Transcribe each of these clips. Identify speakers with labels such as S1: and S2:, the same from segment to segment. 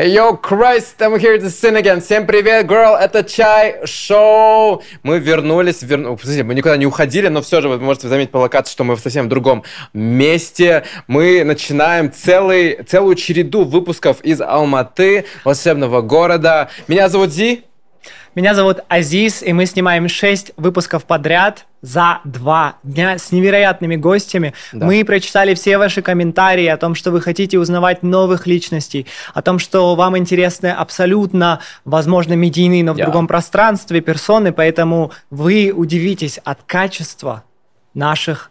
S1: Yo, Christ, I'm here to sin again. Всем привет, girl, это Чай Шоу. Мы вернулись, верну... Подождите, мы никуда не уходили, но все же вы можете заметить по локации, что мы в совсем другом месте. Мы начинаем целый, целую череду выпусков из Алматы, волшебного города. Меня зовут Зи.
S2: Меня зовут Азиз, и мы снимаем 6 выпусков подряд за два дня с невероятными гостями. Да. Мы прочитали все ваши комментарии о том, что вы хотите узнавать новых личностей, о том, что вам интересны абсолютно, возможно, медийные, но в yeah. другом пространстве персоны, поэтому вы удивитесь от качества наших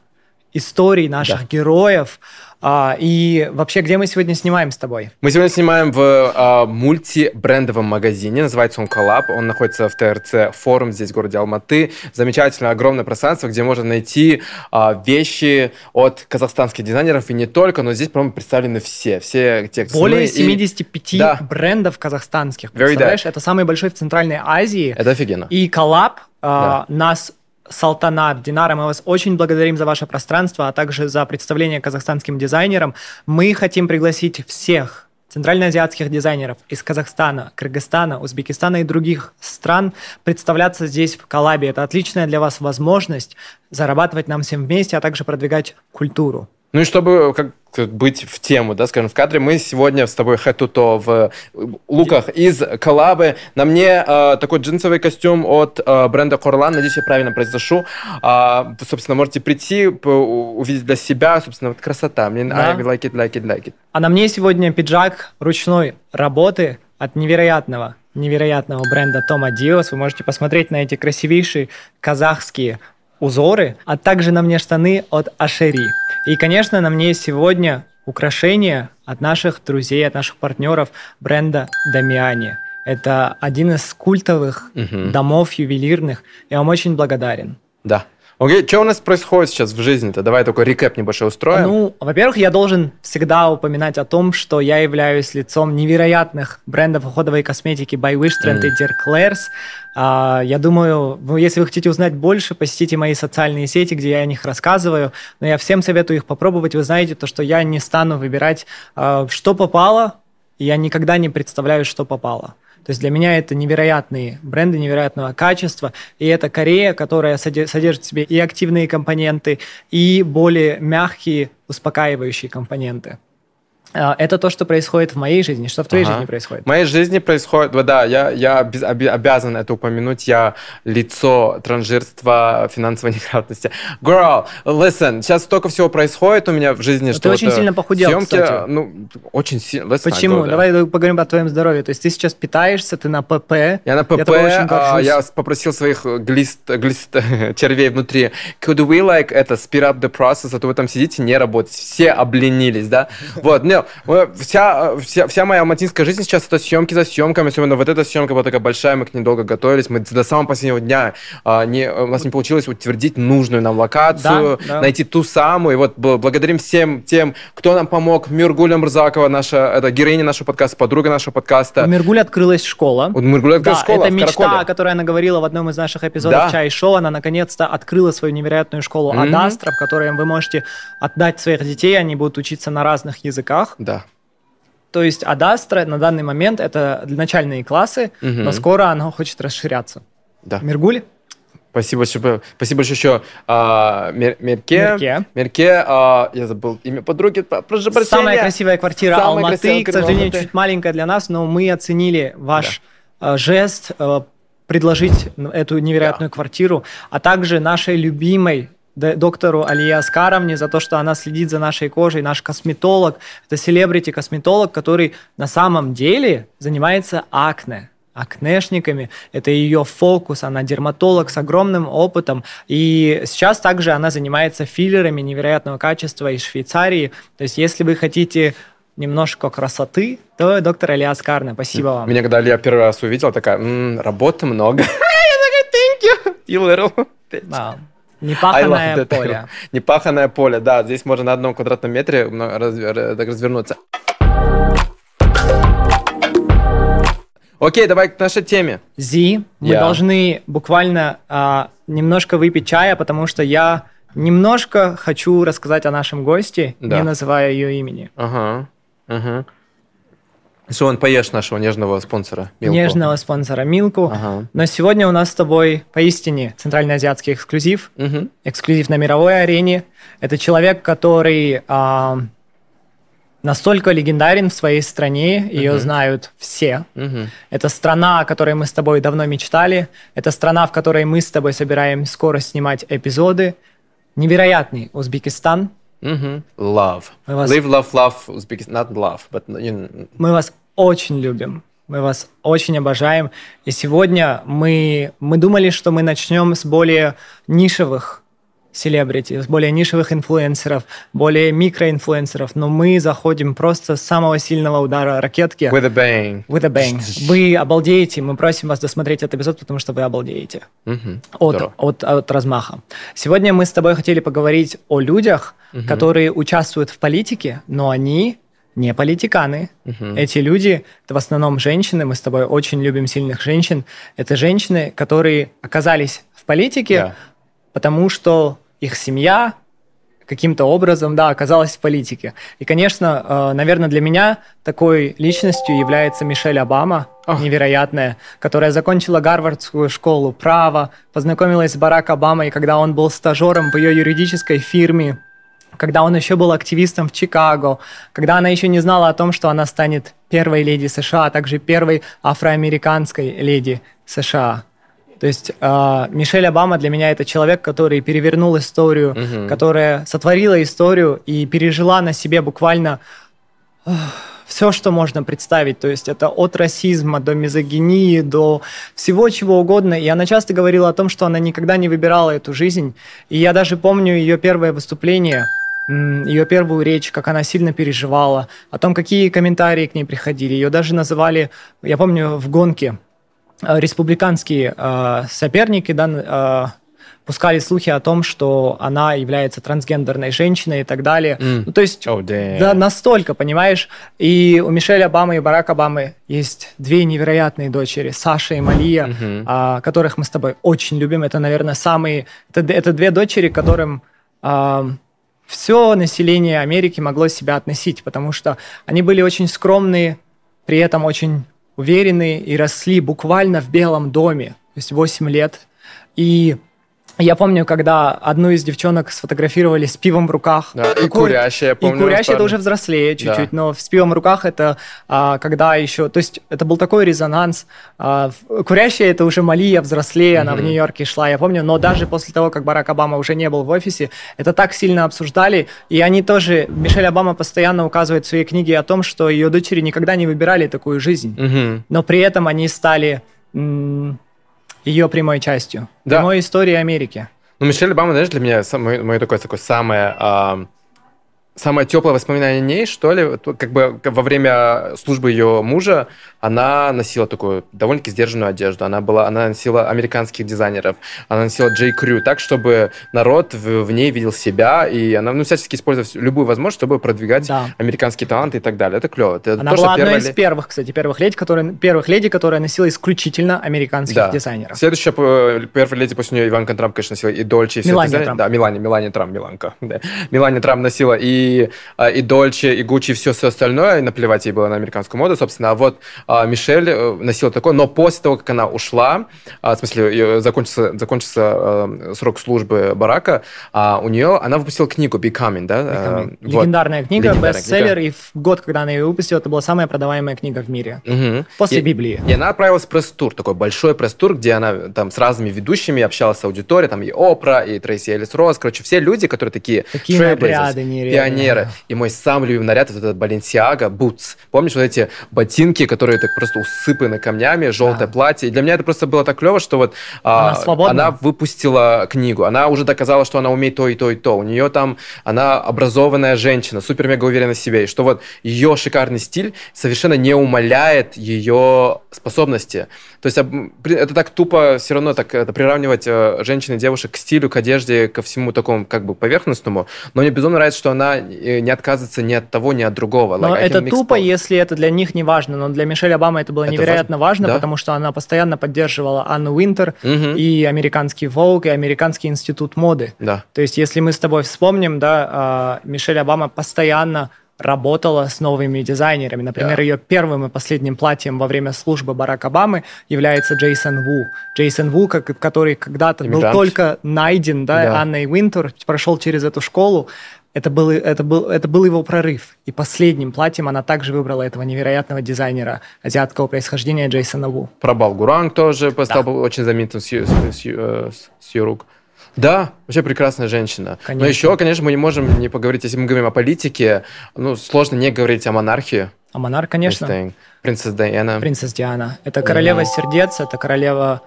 S2: историй, наших да. героев, а, и вообще, где мы сегодня снимаем с тобой?
S1: Мы сегодня снимаем в а, мультибрендовом магазине, называется он Коллаб, он находится в ТРЦ Форум здесь, в городе Алматы. Замечательное, огромное пространство, где можно найти а, вещи от казахстанских дизайнеров, и не только, но здесь, по-моему, представлены все, все те,
S2: кто Более 75 и... да. брендов казахстанских, представляешь? Это самый большой в Центральной Азии.
S1: Это офигенно.
S2: И Коллаб а, да. нас Салтанат, Динара, мы вас очень благодарим за ваше пространство, а также за представление казахстанским дизайнерам. Мы хотим пригласить всех центральноазиатских дизайнеров из Казахстана, Кыргызстана, Узбекистана и других стран представляться здесь в коллабе. Это отличная для вас возможность зарабатывать нам всем вместе, а также продвигать культуру.
S1: Ну и чтобы как быть в тему, да, скажем, в кадре, мы сегодня с тобой хэтуто в луках из коллабы. На мне э, такой джинсовый костюм от э, бренда Корлан, надеюсь, я правильно произношу. Э, собственно, можете прийти, увидеть для себя, собственно, вот красота. Мне да. I like it, like it, like it.
S2: А на мне сегодня пиджак ручной работы от невероятного невероятного бренда Тома Диос. Вы можете посмотреть на эти красивейшие казахские узоры, а также на мне штаны от Ашери. И, конечно, на мне сегодня украшения от наших друзей, от наших партнеров бренда Дамиани. Это один из культовых угу. домов ювелирных. Я вам очень благодарен.
S1: Да, Окей, что у нас происходит сейчас в жизни-то? Давай такой рекэп небольшой устроим.
S2: Ну, во-первых, я должен всегда упоминать о том, что я являюсь лицом невероятных брендов уходовой косметики by Wish Trend mm. и Dear Claire's. А, я думаю, если вы хотите узнать больше, посетите мои социальные сети, где я о них рассказываю. Но я всем советую их попробовать. Вы знаете, то, что я не стану выбирать, а, что попало, и я никогда не представляю, что попало. То есть для меня это невероятные бренды невероятного качества, и это Корея, которая содержит в себе и активные компоненты, и более мягкие успокаивающие компоненты. А, это то, что происходит в моей жизни. Что в твоей ага. жизни происходит?
S1: В моей жизни происходит, да, я, я обязан это упомянуть. Я лицо транжирства, финансовой неграмотности. Girl, listen, сейчас столько всего происходит у меня в жизни,
S2: что... Ты очень сильно похудел,
S1: съемки,
S2: кстати.
S1: Ну, очень сильно.
S2: Почему? Давай поговорим о твоем здоровье. То есть ты сейчас питаешься, ты на ПП.
S1: Я на ПП, я, а, я попросил своих глист, глист червей внутри. Could we like это speed up the process, а то вы там сидите, не работаете. Все обленились, да? Вот, не, вся, вся, вся моя алматинская жизнь сейчас это съемки за съемками, особенно вот эта съемка была такая большая, мы к ней долго готовились, мы до самого последнего дня а, не, у нас не получилось утвердить нужную нам локацию, да, да. найти ту самую, и вот благодарим всем тем, кто нам помог, Миргуля Мрзакова, наша, это героиня нашего подкаста, подруга нашего подкаста.
S2: У Миргуля открылась школа.
S1: У Миргуля открылась
S2: да,
S1: школа
S2: это мечта, о которой она говорила в одном из наших эпизодов да. Чай Шоу, она наконец-то открыла свою невероятную школу mm-hmm. Адастра, в которой вы можете отдать своих детей, они будут учиться на разных языках.
S1: Да.
S2: То есть Адастра на данный момент это начальные классы, угу. но скоро она хочет расширяться.
S1: Да.
S2: Мергуль?
S1: Спасибо большое. Спасибо большое еще а, Мер, Мерке. Мерке. Мерке а, я забыл имя подруги. Прошу прощения.
S2: Самая красивая квартира Самая Алматы. Красивая к сожалению, Алматы. чуть маленькая для нас, но мы оценили ваш да. а, жест а, предложить эту невероятную да. квартиру, а также нашей любимой доктору Алия Аскаровне за то, что она следит за нашей кожей, наш косметолог. Это селебрити-косметолог, который на самом деле занимается акне акнешниками. Это ее фокус, она дерматолог с огромным опытом. И сейчас также она занимается филлерами невероятного качества из Швейцарии. То есть если вы хотите немножко красоты, то доктор Алиас Карна, спасибо вам.
S1: Меня когда Алия первый раз увидела, такая, работы много. Я такая, thank you, you little
S2: bitch. Непаханное поле.
S1: Непаханное поле, да. Здесь можно на одном квадратном метре так развернуться. Окей, давай к нашей теме.
S2: Зи, мы yeah. должны буквально а, немножко выпить чая, потому что я немножко хочу рассказать о нашем госте, да. не называя ее имени.
S1: Ага. Ага. Что он поешь нашего нежного спонсора
S2: Милку. Нежного спонсора Милку. Ага. Но сегодня у нас с тобой поистине центральноазиатский эксклюзив. Угу. Эксклюзив на мировой арене. Это человек, который а, настолько легендарен в своей стране, ее uh знают все. uh Это страна, о которой мы с тобой давно мечтали. Это страна, в которой мы с тобой собираем скоро снимать эпизоды. Невероятный Узбекистан.
S1: Mm-hmm. Love. Вас... Live, love, love, Uzbekistan. Not love, but... You.
S2: Мы вас очень любим. Мы вас очень обожаем. И сегодня мы, мы думали, что мы начнем с более нишевых селебрити, с более нишевых инфлюенсеров, более микроинфлюенсеров, но мы заходим просто с самого сильного удара ракетки.
S1: With a bang.
S2: With a bang. Вы обалдеете, мы просим вас досмотреть этот эпизод, потому что вы обалдеете mm-hmm. от, от, от размаха. Сегодня мы с тобой хотели поговорить о людях, mm-hmm. которые участвуют в политике, но они не политиканы. Uh-huh. Эти люди, это в основном женщины, мы с тобой очень любим сильных женщин. Это женщины, которые оказались в политике, yeah. потому что их семья каким-то образом, да, оказалась в политике. И, конечно, э, наверное, для меня такой личностью является Мишель Обама, oh. невероятная, которая закончила Гарвардскую школу права, познакомилась с Барак Обамой, когда он был стажером в ее юридической фирме, когда он еще был активистом в Чикаго, когда она еще не знала о том, что она станет первой леди США, а также первой афроамериканской леди США. То есть э, Мишель Обама для меня это человек, который перевернул историю, угу. которая сотворила историю и пережила на себе буквально э, все, что можно представить. То есть это от расизма до мизогинии, до всего чего угодно. И она часто говорила о том, что она никогда не выбирала эту жизнь. И я даже помню ее первое выступление ее первую речь, как она сильно переживала, о том, какие комментарии к ней приходили. Ее даже называли, я помню, в гонке республиканские э, соперники да, э, пускали слухи о том, что она является трансгендерной женщиной и так далее. Mm. Ну, то есть, oh, да, настолько, понимаешь? И у Мишель Обамы и Барак Обамы есть две невероятные дочери, Саша и Малия, mm-hmm. а, которых мы с тобой очень любим. Это, наверное, самые... Это, это две дочери, которым... А, все население Америки могло себя относить, потому что они были очень скромные, при этом очень уверенные и росли буквально в Белом доме, то есть 8 лет. И я помню, когда одну из девчонок сфотографировали с пивом в руках.
S1: Да, и, и курящая, я помню.
S2: И курящая это уже взрослее чуть-чуть, да. но с пивом в руках это а, когда еще... То есть это был такой резонанс. А, курящая это уже Малия взрослее, mm-hmm. она в Нью-Йорке шла, я помню. Но даже после того, как Барак Обама уже не был в офисе, это так сильно обсуждали. И они тоже... Мишель Обама постоянно указывает в своей книге о том, что ее дочери никогда не выбирали такую жизнь. Mm-hmm. Но при этом они стали... М- ее прямой частью. Да. Прямой истории Америки.
S1: Ну, Мишель Обама, знаешь, для меня мое, мое такое, такое самое а, самое теплое воспоминание о ней, что ли, как бы во время службы ее мужа она носила такую довольно-таки сдержанную одежду. Она была, она носила американских дизайнеров, она носила J. Crew, так, чтобы народ в, в ней видел себя, и она ну, всячески использовала любую возможность, чтобы продвигать да. американские таланты и так далее. Это клево. Это
S2: она то, была одной из первых, кстати, первых леди, которые, первых леди, которая носила исключительно американских да. дизайнеров.
S1: Следующая э, первая леди после нее Иванка Трамп, конечно, носила и Дольче, и все
S2: Мелания Трамп.
S1: Да, Милане, Милане Трамп, Миланка. Да. Милане Трамп носила и, э, и Дольче, и Гуччи, и все, все остальное, и наплевать ей было на американскую моду, собственно. А вот а, Мишель э, носила такое, но после того, как она ушла, а, в смысле, закончился, закончился а, срок службы Барака, а у нее, она выпустила книгу Becoming, да?
S2: Becoming. Вот. Легендарная книга, бестселлер, и в год, когда она ее выпустила, это была самая продаваемая книга в мире. Угу. После
S1: и,
S2: Библии.
S1: И она отправилась в пресс-тур, такой большой пресс-тур, где она там с разными ведущими общалась с аудиторией, там и Опра, и Трейси Элис Росс, короче, все люди, которые такие
S2: Такие наряды
S1: пионеры. И мой самый любимый наряд, вот этот Balenciaga Boots. Помнишь вот эти ботинки, которые так просто усыпаны камнями, желтое да. платье. И для меня это просто было так клево, что вот
S2: она, а,
S1: она выпустила книгу. Она уже доказала, что она умеет то и то и то. У нее там, она образованная женщина, супер-мега уверена в себе. И что вот ее шикарный стиль совершенно не умаляет ее способности. То есть это так тупо все равно так это приравнивать э, женщин и девушек к стилю, к одежде, ко всему такому как бы поверхностному. Но мне безумно нравится, что она не отказывается ни от того, ни от другого.
S2: Но like, это тупо, both. если это для них не важно. Но для Мишель Обамы это было это невероятно важно, важно да? потому что она постоянно поддерживала Анну Уинтер угу. и американский Vogue, и американский институт моды.
S1: Да.
S2: То есть если мы с тобой вспомним, да, а, Мишель Обама постоянно работала с новыми дизайнерами. Например, yeah. ее первым и последним платьем во время службы Барака Обамы является Джейсон Ву. Джейсон Ву, который когда-то был только найден да, yeah. Анной Уинтер, прошел через эту школу. Это был, это, был, это был его прорыв. И последним платьем она также выбрала этого невероятного дизайнера азиатского происхождения Джейсона Ву.
S1: Про Балгуранг тоже стал да. очень заметным с, с, с, с, с ее рук. Да, вообще прекрасная женщина. Конечно. Но еще, конечно, мы не можем не поговорить, если мы говорим о политике, ну, сложно не говорить о монархии.
S2: О монарх, конечно.
S1: Принцесса Диана.
S2: Принцесса Диана. Это королева mm. сердец, это королева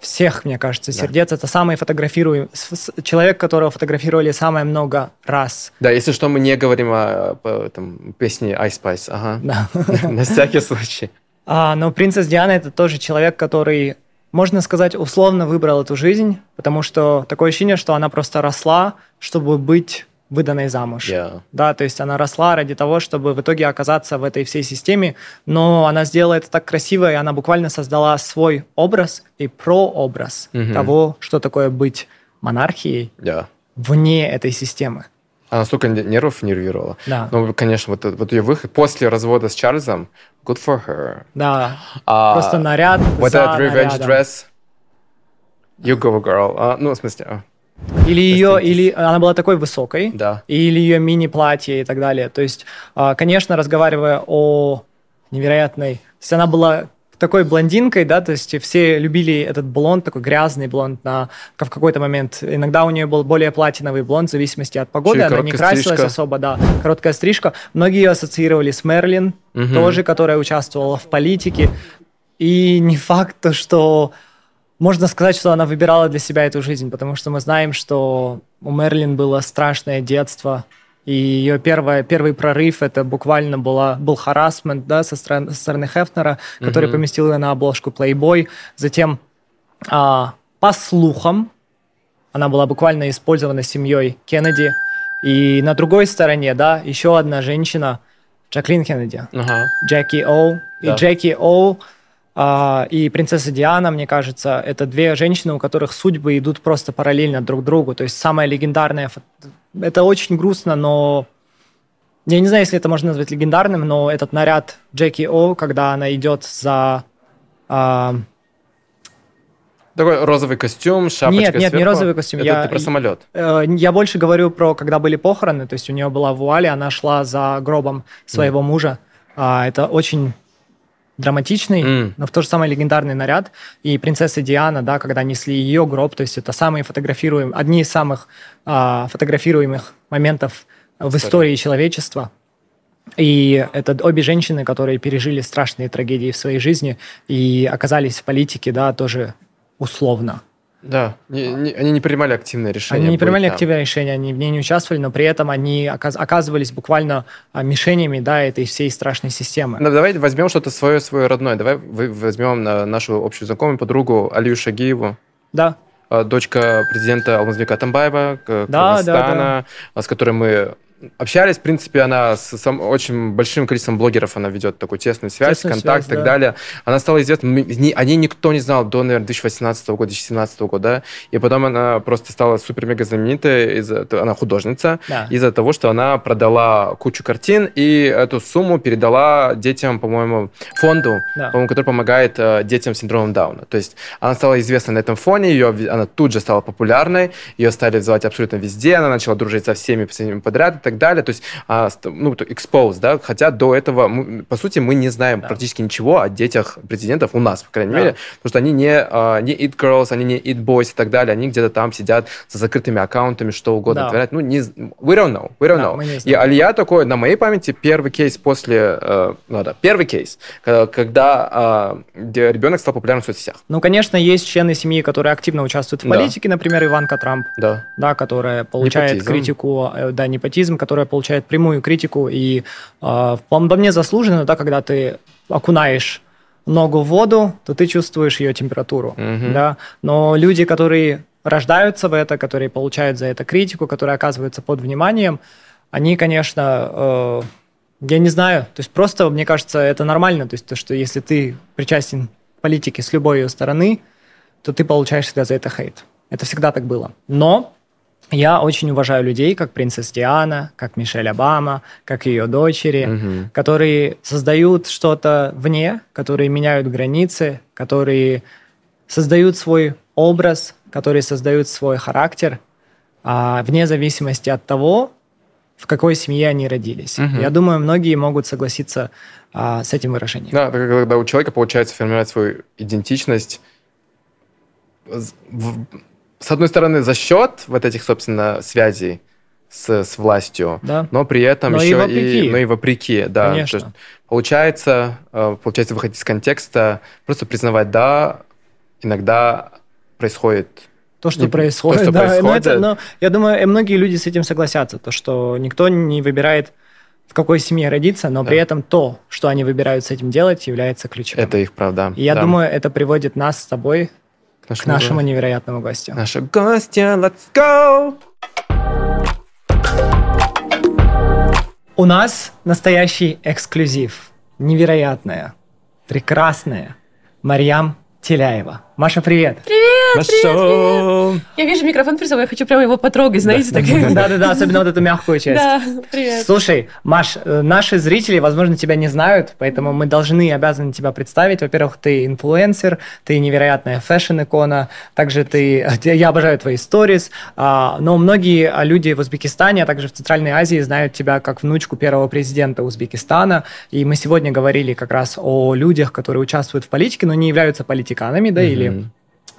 S2: всех, мне кажется, сердец. Да. Это самый фотографируемый человек, которого фотографировали самое много раз.
S1: Да, если что, мы не говорим о, о там, песне Ice Spice. Ага. Да. На всякий случай.
S2: А, но принцесса Диана это тоже человек, который можно сказать, условно выбрал эту жизнь, потому что такое ощущение, что она просто росла, чтобы быть выданной замуж.
S1: Yeah.
S2: Да, то есть она росла ради того, чтобы в итоге оказаться в этой всей системе, но она сделала это так красиво, и она буквально создала свой образ и прообраз mm-hmm. того, что такое быть монархией
S1: yeah.
S2: вне этой системы.
S1: Она столько нервов нервировала.
S2: Да.
S1: Ну, конечно, вот, вот ее выход после развода с Чарльзом, good for her.
S2: Да, а, просто наряд
S1: Вот этот revenge нарядом. dress, you go girl. А, ну, в смысле...
S2: Или ее, или она была такой высокой,
S1: да.
S2: или ее мини-платье и так далее. То есть, а, конечно, разговаривая о невероятной... То есть она была такой блондинкой, да, то есть все любили этот блонд, такой грязный блонд на, в какой-то момент. Иногда у нее был более платиновый блонд в зависимости от погоды, Чуть она не красилась стрижка. особо, да, короткая стрижка. Многие ее ассоциировали с Мерлин, угу. тоже, которая участвовала в политике. И не факт, то, что можно сказать, что она выбирала для себя эту жизнь, потому что мы знаем, что у Мерлин было страшное детство, и ее первое, первый прорыв это буквально была, был харасмент да, со, стороны, со стороны Хефнера, который mm-hmm. поместил ее на обложку Playboy. Затем, а, по слухам, она была буквально использована семьей Кеннеди. И на другой стороне, да, еще одна женщина, Джаклин Кеннеди,
S1: uh-huh.
S2: Джеки Оу. Да. И Джеки Оу и принцесса Диана, мне кажется, это две женщины, у которых судьбы идут просто параллельно друг другу. То есть самая легендарная это очень грустно, но я не знаю, если это можно назвать легендарным, но этот наряд Джеки О, когда она идет за... А...
S1: Такой розовый костюм, шапочка
S2: Нет, нет, сверху. не розовый костюм.
S1: Это я, ты про самолет.
S2: Э, я больше говорю про, когда были похороны, то есть у нее была вуаль, она шла за гробом своего mm. мужа. А, это очень драматичный, mm. но в то же самое легендарный наряд. И принцесса Диана, да, когда несли ее гроб, то есть это самые фотографируемые, одни из самых а, фотографируемых моментов в истории человечества. И это обе женщины, которые пережили страшные трагедии в своей жизни и оказались в политике, да, тоже условно.
S1: Да, не, не, они не принимали активное решение.
S2: Они не принимали там. активное решение, они в ней не участвовали, но при этом они оказывались буквально а, мишенями да, этой всей страшной системы.
S1: Ну, давайте возьмем что-то свое, свое родное. Давай возьмем нашу общую знакомую подругу Алию Шагиеву.
S2: Да.
S1: А, дочка президента Алмазбека Атамбаева, да, Кыргызстана, да, да. с которой мы общались. В принципе, она с сам, очень большим количеством блогеров она ведет такую тесную связь, тесную контакт связь, и так да. далее. Она стала известна, о ней никто не знал до, наверное, 2018 года, 2017 года, да? и потом она просто стала супер-мега знаменитой, из она художница, да. из-за того, что она продала кучу картин и эту сумму передала детям, по-моему, фонду, да. по-моему, который помогает э, детям с синдромом Дауна. То есть она стала известна на этом фоне, ее, она тут же стала популярной, ее стали звать абсолютно везде, она начала дружить со всеми, всеми подряд, так далее. То есть, а, ну, expose, да, хотя до этого, мы, по сути, мы не знаем да. практически ничего о детях президентов у нас, по крайней да. мере, потому что они не, а, не it girls, они не it boys и так далее, они где-то там сидят за закрытыми аккаунтами, что угодно да. творят. Ну, не, we don't know, we don't да, know. И Алия такой, на моей памяти, первый кейс после, э, ну да, первый кейс, когда, когда э, ребенок стал популярным в соцсетях.
S2: Ну, конечно, есть члены семьи, которые активно участвуют в политике, да. например, Иванка Трамп,
S1: да,
S2: да которая получает непотизм. критику, э, да, непотизм, которая получает прямую критику, и по мне заслуженно, да, когда ты окунаешь ногу в воду, то ты чувствуешь ее температуру, mm-hmm. да, но люди, которые рождаются в это, которые получают за это критику, которые оказываются под вниманием, они, конечно, э, я не знаю, то есть просто, мне кажется, это нормально, то есть то, что если ты причастен к политике с любой ее стороны, то ты получаешь всегда за это хейт. Это всегда так было. Но я очень уважаю людей, как принцесса Диана, как Мишель Обама, как ее дочери, угу. которые создают что-то вне, которые меняют границы, которые создают свой образ, которые создают свой характер, а, вне зависимости от того, в какой семье они родились. Угу. Я думаю, многие могут согласиться а, с этим выражением.
S1: Да, когда у человека получается формировать свою идентичность с одной стороны, за счет вот этих, собственно, связей с, с властью, да. но при этом но еще и, вопреки. и, но и вопреки, да. Конечно. То есть, получается, э, получается выходить из контекста, просто признавать, да, иногда происходит
S2: то, что не, происходит, то, что да. происходит. Но это, но я думаю, многие люди с этим согласятся, то, что никто не выбирает в какой семье родиться, но да. при этом то, что они выбирают с этим делать, является ключевым.
S1: Это их правда.
S2: И я да. думаю, это приводит нас с тобой к нашему, к нашему невероятному гостю.
S1: Наши гости, let's go!
S2: У нас настоящий эксклюзив. Невероятная, прекрасная Марьям Теляева. Маша, привет.
S3: Привет, Маша. привет, привет. Я вижу микрофон перед собой, я хочу прямо его потрогать, знаете,
S2: да. так. Да-да-да, особенно вот эту мягкую часть.
S3: Да, привет.
S2: Слушай, Маш, э, наши зрители, возможно, тебя не знают, поэтому мы должны и обязаны тебя представить. Во-первых, ты инфлюенсер, ты невероятная fashion -икона, также ты... Я обожаю твои сторис, а, но многие люди в Узбекистане, а также в Центральной Азии знают тебя как внучку первого президента Узбекистана, и мы сегодня говорили как раз о людях, которые участвуют в политике, но не являются политиканами, да, или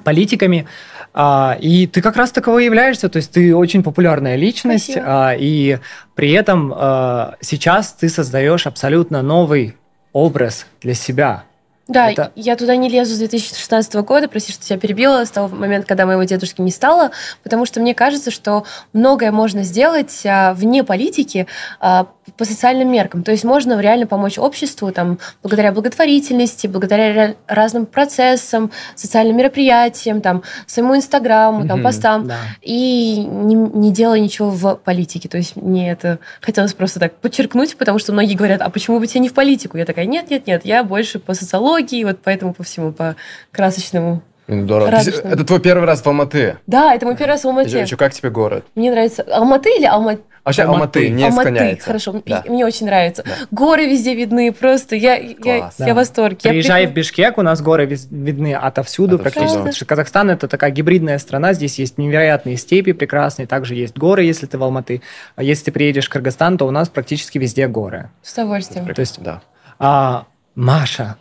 S2: политиками. А, и ты как раз таково являешься, то есть ты очень популярная личность, а, и при этом а, сейчас ты создаешь абсолютно новый образ для себя.
S3: Да, это... я туда не лезу с 2016 года, прости, что тебя перебила, с того момента, когда моего дедушки не стало, потому что мне кажется, что многое можно сделать а, вне политики а, по социальным меркам. То есть можно реально помочь обществу там, благодаря благотворительности, благодаря разным процессам, социальным мероприятиям, там, своему инстаграму, там, постам, да. и не, не делая ничего в политике. То есть мне это хотелось просто так подчеркнуть, потому что многие говорят, а почему бы тебе не в политику? Я такая, нет-нет-нет, я больше по социологии, вот поэтому по всему, по красочному
S1: Здорово. Это твой первый раз в Алматы?
S3: Да, это мой первый раз в Алмате.
S1: Еще, как тебе город?
S3: Мне нравится. Алматы или Алматы?
S1: Вообще Алматы, Алматы не Алматы, склоняется.
S3: хорошо. Да. Мне очень нравится. Да. Горы везде видны, просто я, я, да. я в восторге.
S2: Приезжай я в Бишкек, у нас горы видны отовсюду, отовсюду. практически. Да. Казахстан это такая гибридная страна, здесь есть невероятные степи прекрасные, также есть горы, если ты в Алматы. А если ты приедешь в Кыргызстан, то у нас практически везде горы.
S3: С удовольствием.
S2: То есть, да. А, Маша,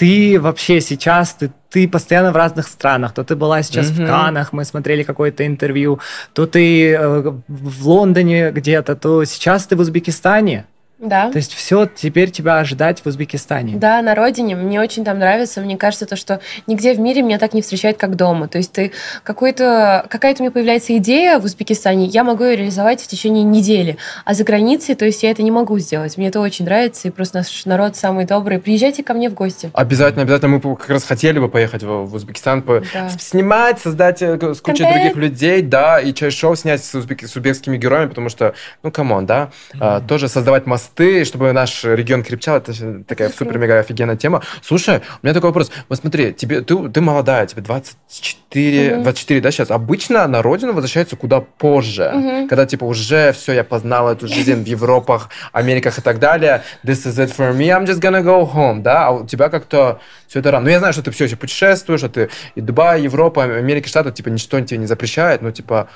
S2: ты вообще сейчас, ты, ты постоянно в разных странах. То ты была сейчас mm-hmm. в Канах, мы смотрели какое-то интервью, то ты э, в Лондоне где-то, то сейчас ты в Узбекистане.
S3: Да.
S2: То есть все теперь тебя ожидать в Узбекистане.
S3: Да, на родине. Мне очень там нравится. Мне кажется, то, что нигде в мире меня так не встречают, как дома. То есть ты какой-то, какая-то у меня появляется идея в Узбекистане, я могу ее реализовать в течение недели. А за границей, то есть я это не могу сделать. Мне это очень нравится, и просто наш народ самый добрый. Приезжайте ко мне в гости.
S1: Обязательно, обязательно. Мы как раз хотели бы поехать в, в Узбекистан, да. снимать, создать э, с кучей Контент. других людей, да, и через шоу снять с, узбек, с узбекскими героями, потому что, ну, come on, да, mm-hmm. а, тоже создавать мосты мосты, чтобы наш регион крепчал, это такая супер-мега офигенная тема. Слушай, у меня такой вопрос. Вот смотри, тебе, ты, ты молодая, тебе 24, угу. 24, да, сейчас? Обычно на родину возвращаются куда позже, угу. когда, типа, уже все, я познала эту жизнь в Европах, Америках и так далее. This is it for me, I'm just gonna go home, да? А у тебя как-то все это рано. Ну, я знаю, что ты все еще путешествуешь, что ты и Дубай, Европа, Америка, Штаты, типа, ничто тебе не запрещает, но, типа,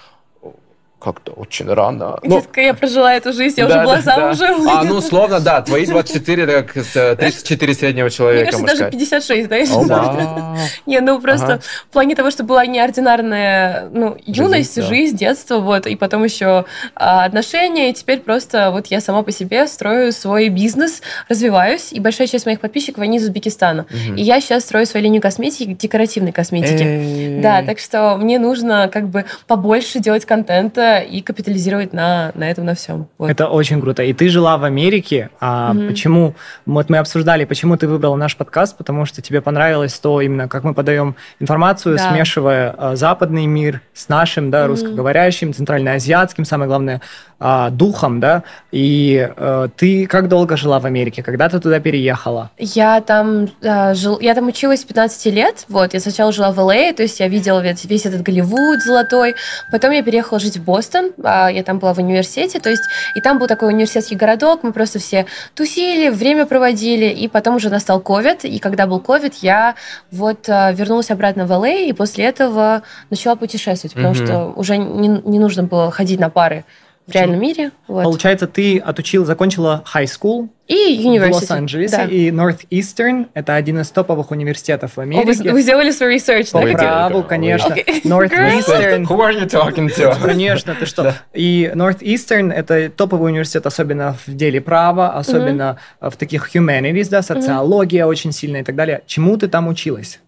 S1: как-то очень рано.
S3: Ну, я прожила эту жизнь, я да, уже была да, замужем.
S1: Да. А, ну, условно, да, твои 24, это как 34 среднего человека,
S3: Мне кажется, даже 56, да, если да. Не, ну, просто в плане того, что была неординарная, ну, юность, жизнь, детство, вот, и потом еще а, отношения, и теперь просто вот я сама по себе строю свой бизнес, развиваюсь, и большая часть моих подписчиков, они из Узбекистана. И я сейчас строю свою линию косметики, декоративной косметики. Да, так что мне нужно как бы побольше делать контента, и капитализировать на, на этом, на всем.
S2: Вот. Это очень круто. И ты жила в Америке. А mm почему? Вот мы обсуждали, почему ты выбрала наш подкаст, потому что тебе понравилось то, именно как мы подаем информацию, да. смешивая а, западный мир с нашим, да, mm русскоговорящим, центральноазиатским, самое главное, а, духом, да, и а, ты как долго жила в Америке, когда ты туда переехала?
S3: Я там, а, жил, я там училась с 15 лет, вот, я сначала жила в Л.А., то есть я видела весь, весь этот Голливуд золотой, потом я переехала жить в Бостон, а, я там была в университете, то есть, и там был такой университетский городок, мы просто все тусили, время проводили, и потом уже настал ковид, и когда был ковид, я вот а, вернулась обратно в Л.А., и после этого начала путешествовать, потому mm-hmm. что уже не, не нужно было ходить на пары в реальном мире.
S2: Вот. Получается, ты отучил, закончила high school
S3: и
S2: в Лос-Анджелесе, да. и Northeastern — это один из топовых университетов в Америке.
S3: О, вы, вы сделали свой research,
S2: По да? праву, конечно. Okay. Northeastern.
S1: Who are you talking to?
S2: Конечно, ты что? И Northeastern — это топовый университет, особенно в деле права, особенно mm-hmm. в таких humanities, да, социология mm-hmm. очень сильная и так далее. Чему ты там училась?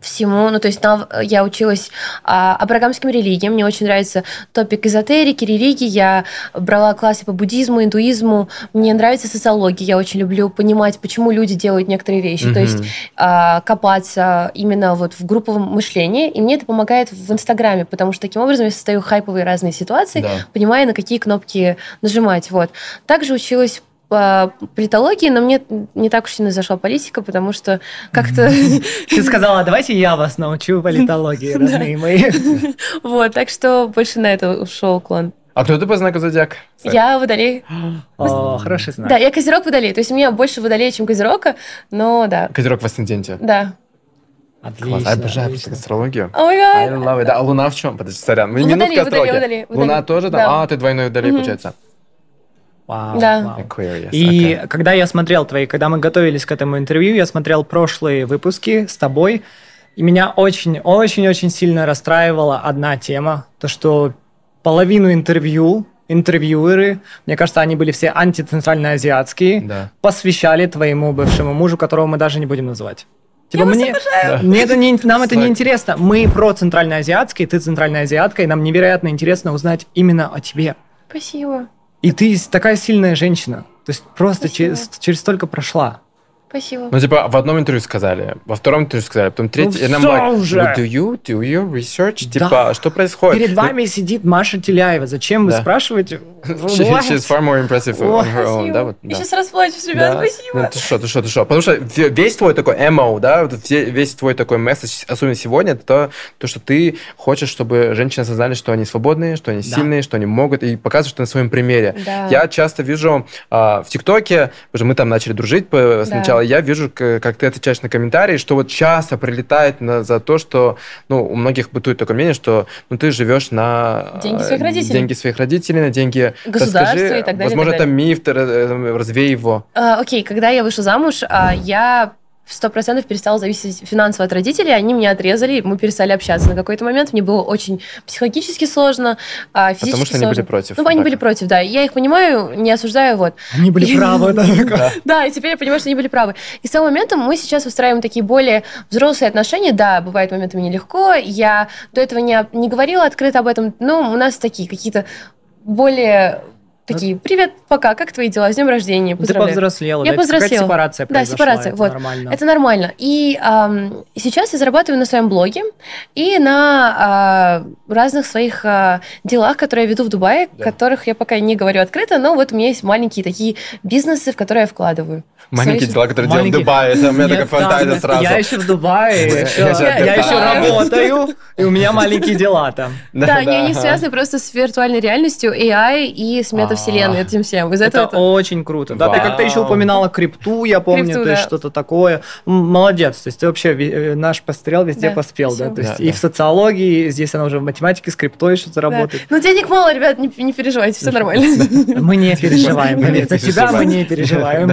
S3: Всему. Ну, то есть там я училась а, абрагамским религиям. Мне очень нравится топик эзотерики, религии. Я брала классы по буддизму, индуизму. Мне нравится социология. Я очень люблю понимать, почему люди делают некоторые вещи. Mm-hmm. То есть а, копаться именно вот в групповом мышлении. И мне это помогает в Инстаграме, потому что таким образом я создаю хайповые разные ситуации, да. понимая, на какие кнопки нажимать. Вот. Также училась по политологии, но мне не так уж сильно зашла политика, потому что как-то...
S2: Ты сказала, давайте я вас научу политологии, родные мои.
S3: Вот, так что больше на это ушел уклон.
S1: А кто ты по знаку зодиака?
S3: Я водолей.
S2: О, хороший знак.
S3: Да, я козерог водолей. То есть у меня больше водолей, чем козерока, но да.
S1: Козерог в асценденте?
S3: Да.
S1: Отлично. Класс. Я обожаю отлично. астрологию.
S3: Oh I love
S1: it. Да, а Луна в чем? Подожди, сорян. Минутка
S3: водолей, астрологии. Водолей, водолей.
S1: Луна тоже там? Да. А, ты двойной водолей, получается.
S2: Вау, да. Aquarius. И okay. когда я смотрел твои, когда мы готовились к этому интервью, я смотрел прошлые выпуски с тобой, и меня очень-очень-очень сильно расстраивала одна тема, то что половину интервью интервьюеры, мне кажется, они были все антицентральноазиатские, да. посвящали твоему бывшему мужу, которого мы даже не будем называть.
S3: Типа, я мне, да.
S2: мне это не, нам это не интересно. Мы про центральноазиатские, ты центральноазиатка, и нам невероятно интересно узнать именно о тебе.
S3: Спасибо.
S2: И ты такая сильная женщина. То есть просто через, через столько прошла.
S3: Спасибо.
S1: Ну, типа, в одном интервью сказали, во втором интервью сказали, потом третье.
S2: Ну, нам уже.
S1: do you do your research? Да. Типа, что происходит?
S2: Перед вами сидит Маша Теляева. Зачем да. вы спрашиваете?
S1: She's far more impressive on her own. Да, вот,
S3: да. Я сейчас расплачусь, ребят, да. спасибо.
S1: Ну, ты что, ты что, ты что? Потому что весь твой такой эмо, да, весь твой такой месседж, особенно сегодня, это то, то, что ты хочешь, чтобы женщины осознали, что они свободные, что они да. сильные, что они могут, и показываешь это на своем примере. Да. Я часто вижу а, в ТикТоке, уже мы там начали дружить сначала, я вижу, как ты отвечаешь на комментарии, что вот часто прилетает на, за то, что, ну, у многих бытует такое мнение, что, ну, ты живешь на...
S3: Деньги своих родителей.
S1: Деньги своих родителей, на деньги...
S3: Государства и так далее.
S1: Возможно,
S3: это
S1: миф, развей его.
S3: А, окей, когда я вышла замуж, а, я сто процентов перестала зависеть финансово от родителей, они меня отрезали, мы перестали общаться на какой-то момент, мне было очень психологически сложно, а физически
S1: Потому что
S3: сложно.
S1: они были против.
S3: Ну, они так. были против, да. Я их понимаю, не осуждаю, вот.
S2: Они были правы, да.
S3: Да, и теперь я понимаю, что они были правы. И с того момента мы сейчас выстраиваем такие более взрослые отношения, да, бывает моментами нелегко, я до этого не, не говорила открыто об этом, но у нас такие какие-то более такие, привет, пока, как твои дела, с днем рождения,
S2: поздравляю. Ты повзрослела,
S3: я
S2: да?
S3: повзрослела.
S2: сепарация
S3: Да, сепарация,
S2: это
S3: вот.
S2: Нормально.
S3: Это нормально. И эм, сейчас я зарабатываю на своем блоге и на э, разных своих э, делах, которые я веду в Дубае, да. которых я пока не говорю открыто, но вот у меня есть маленькие такие бизнесы, в которые я вкладываю.
S1: Маленькие дела, которые делают в Дубае. У меня такая фантазия сразу.
S2: Я еще в Дубае, я еще работаю, и у меня маленькие дела там.
S3: Да, они связаны просто с виртуальной реальностью, AI и с метавселенной, этим всем.
S2: Это очень круто. Да, ты как-то еще упоминала крипту, я помню, то есть что-то такое. Молодец, то есть ты вообще э, наш пострел везде поспел, да, то есть и в социологии, здесь она уже в математике, с криптой что-то работает.
S3: Ну, денег мало, ребят, не переживайте, все нормально.
S2: Мы не переживаем, за тебя мы не переживаем.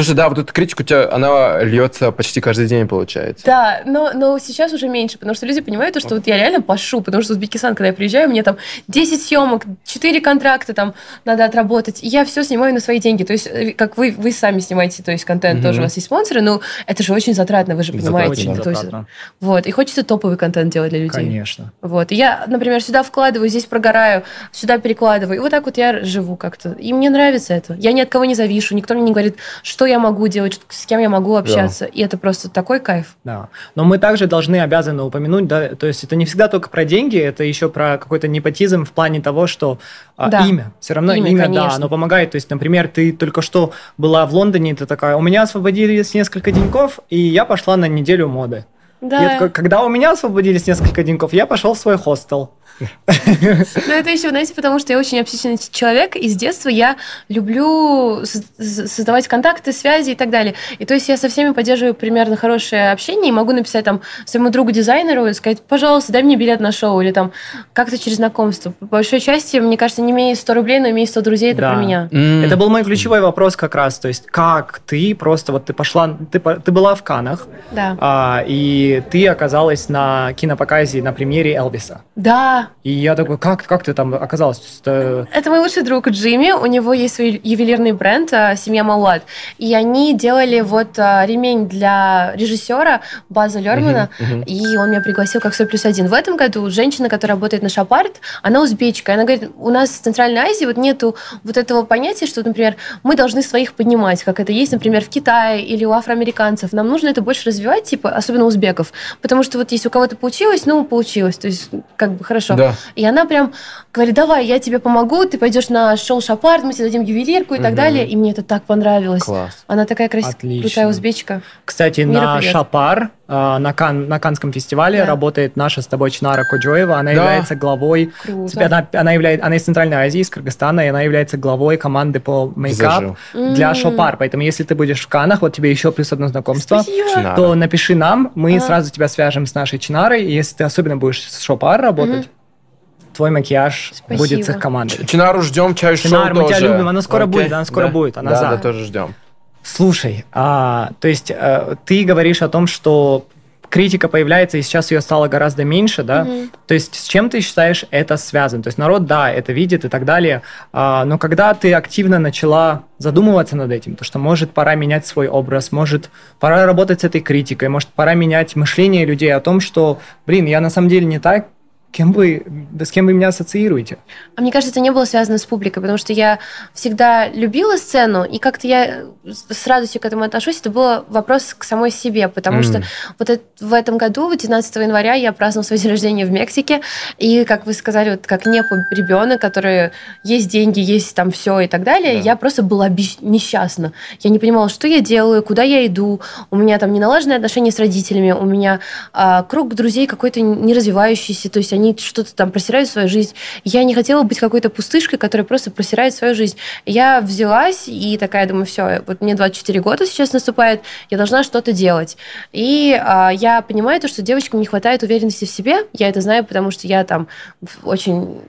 S1: Слушай, да, вот эта критика у тебя, она льется почти каждый день, получается.
S3: Да, но, но сейчас уже меньше, потому что люди понимают, что вот я реально пашу, потому что в Узбекистан, когда я приезжаю, мне там 10 съемок, 4 контракта там надо отработать, и я все снимаю на свои деньги. То есть, э, как вы, вы сами снимаете, то есть, контент, mm-hmm. тоже у вас есть спонсоры, но это же очень затратно, вы же понимаете.
S2: Очень
S3: то есть, вот, и хочется топовый контент делать для людей.
S2: Конечно.
S3: Вот, и я, например, сюда вкладываю, здесь прогораю, сюда перекладываю, и вот так вот я живу как-то. И мне нравится это. Я ни от кого не завишу, никто мне не говорит, что я могу делать, с кем я могу общаться. Да. И это просто такой кайф.
S2: Да. Но мы также должны, обязаны упомянуть, да, то есть это не всегда только про деньги, это еще про какой-то непотизм в плане того, что а, да. имя, все равно имя, имя да, оно помогает. То есть, например, ты только что была в Лондоне, ты такая, у меня освободились несколько деньков, и я пошла на неделю моды. Да. Я когда у меня освободились несколько деньков, я пошел в свой хостел.
S3: Ну, это еще, знаете, потому что я очень общительный человек, и с детства я люблю создавать контакты, связи и так далее. И то есть я со всеми поддерживаю примерно хорошее общение, и могу написать там своему другу-дизайнеру и сказать, пожалуйста, дай мне билет на шоу, или там как-то через знакомство. По большой части, мне кажется, не имея 100 рублей, но имея 100 друзей, это да. про меня.
S2: Mm. Это был мой ключевой вопрос как раз, то есть как ты просто, вот ты пошла, ты, ты была в Канах,
S3: да.
S2: а, и ты оказалась на кинопоказе на премьере Элвиса.
S3: Да,
S2: и я такой, как, как ты там оказалась?
S3: Это... это мой лучший друг Джимми, у него есть свой ювелирный бренд а, «Семья Малуат», и они делали вот а, ремень для режиссера База Лермана, uh-huh, uh-huh. и он меня пригласил как 100 плюс один. В этом году женщина, которая работает на Шапарт, она узбечка, она говорит, у нас в Центральной Азии вот нету вот этого понятия, что, например, мы должны своих поднимать, как это есть, например, в Китае или у афроамериканцев. Нам нужно это больше развивать, типа, особенно узбеков, потому что вот если у кого-то получилось, ну, получилось, то есть как бы хорошо. Да. И она прям говорит, давай, я тебе помогу, ты пойдешь на шоу Шапарт, мы тебе дадим ювелирку и угу. так далее. И мне это так понравилось.
S1: Класс.
S3: Она такая красивая, крутая узбечка.
S2: Кстати, Мира на привет. Шапар, а, на, Кан, на Канском фестивале да. работает наша с тобой Чинара Коджоева. Она да. является главой... Круто. Она, она, является, она из Центральной Азии, из Кыргызстана, и она является главой команды по мейкап для Шопар. Поэтому если ты будешь в Канах, вот тебе еще плюс одно знакомство, Спасибо. то напиши нам, мы а. сразу тебя свяжем с нашей Чинарой. И если ты особенно будешь с Шопар работать, твой макияж Спасибо. будет с их командой.
S1: Чинару ждем, чай
S2: Чинар, мы тебя любим, она скоро okay. будет, она скоро да? будет, она
S1: да,
S2: за.
S1: Да, тоже ждем.
S2: Слушай, а, то есть а, ты говоришь о том, что критика появляется, и сейчас ее стало гораздо меньше, да? Угу. То есть с чем ты считаешь это связано? То есть народ, да, это видит и так далее, а, но когда ты активно начала задумываться над этим, то что может пора менять свой образ, может пора работать с этой критикой, может пора менять мышление людей о том, что, блин, я на самом деле не так, Кем вы, с кем вы меня ассоциируете?
S3: А мне кажется, это не было связано с публикой, потому что я всегда любила сцену, и как-то я с радостью к этому отношусь. Это был вопрос к самой себе, потому mm. что вот это, в этом году, 19 января, я праздновала свой день рождения в Мексике, и, как вы сказали, вот как не ребенок, который есть деньги, есть там все и так далее, yeah. я просто была несчастна. Я не понимала, что я делаю, куда я иду. У меня там не налаженные отношения с родителями, у меня а, круг друзей какой-то не развивающийся, то есть они что-то там просирают свою жизнь. Я не хотела быть какой-то пустышкой, которая просто просирает свою жизнь. Я взялась и такая думаю, все, вот мне 24 года сейчас наступает, я должна что-то делать. И а, я понимаю то, что девочкам не хватает уверенности в себе. Я это знаю, потому что я там очень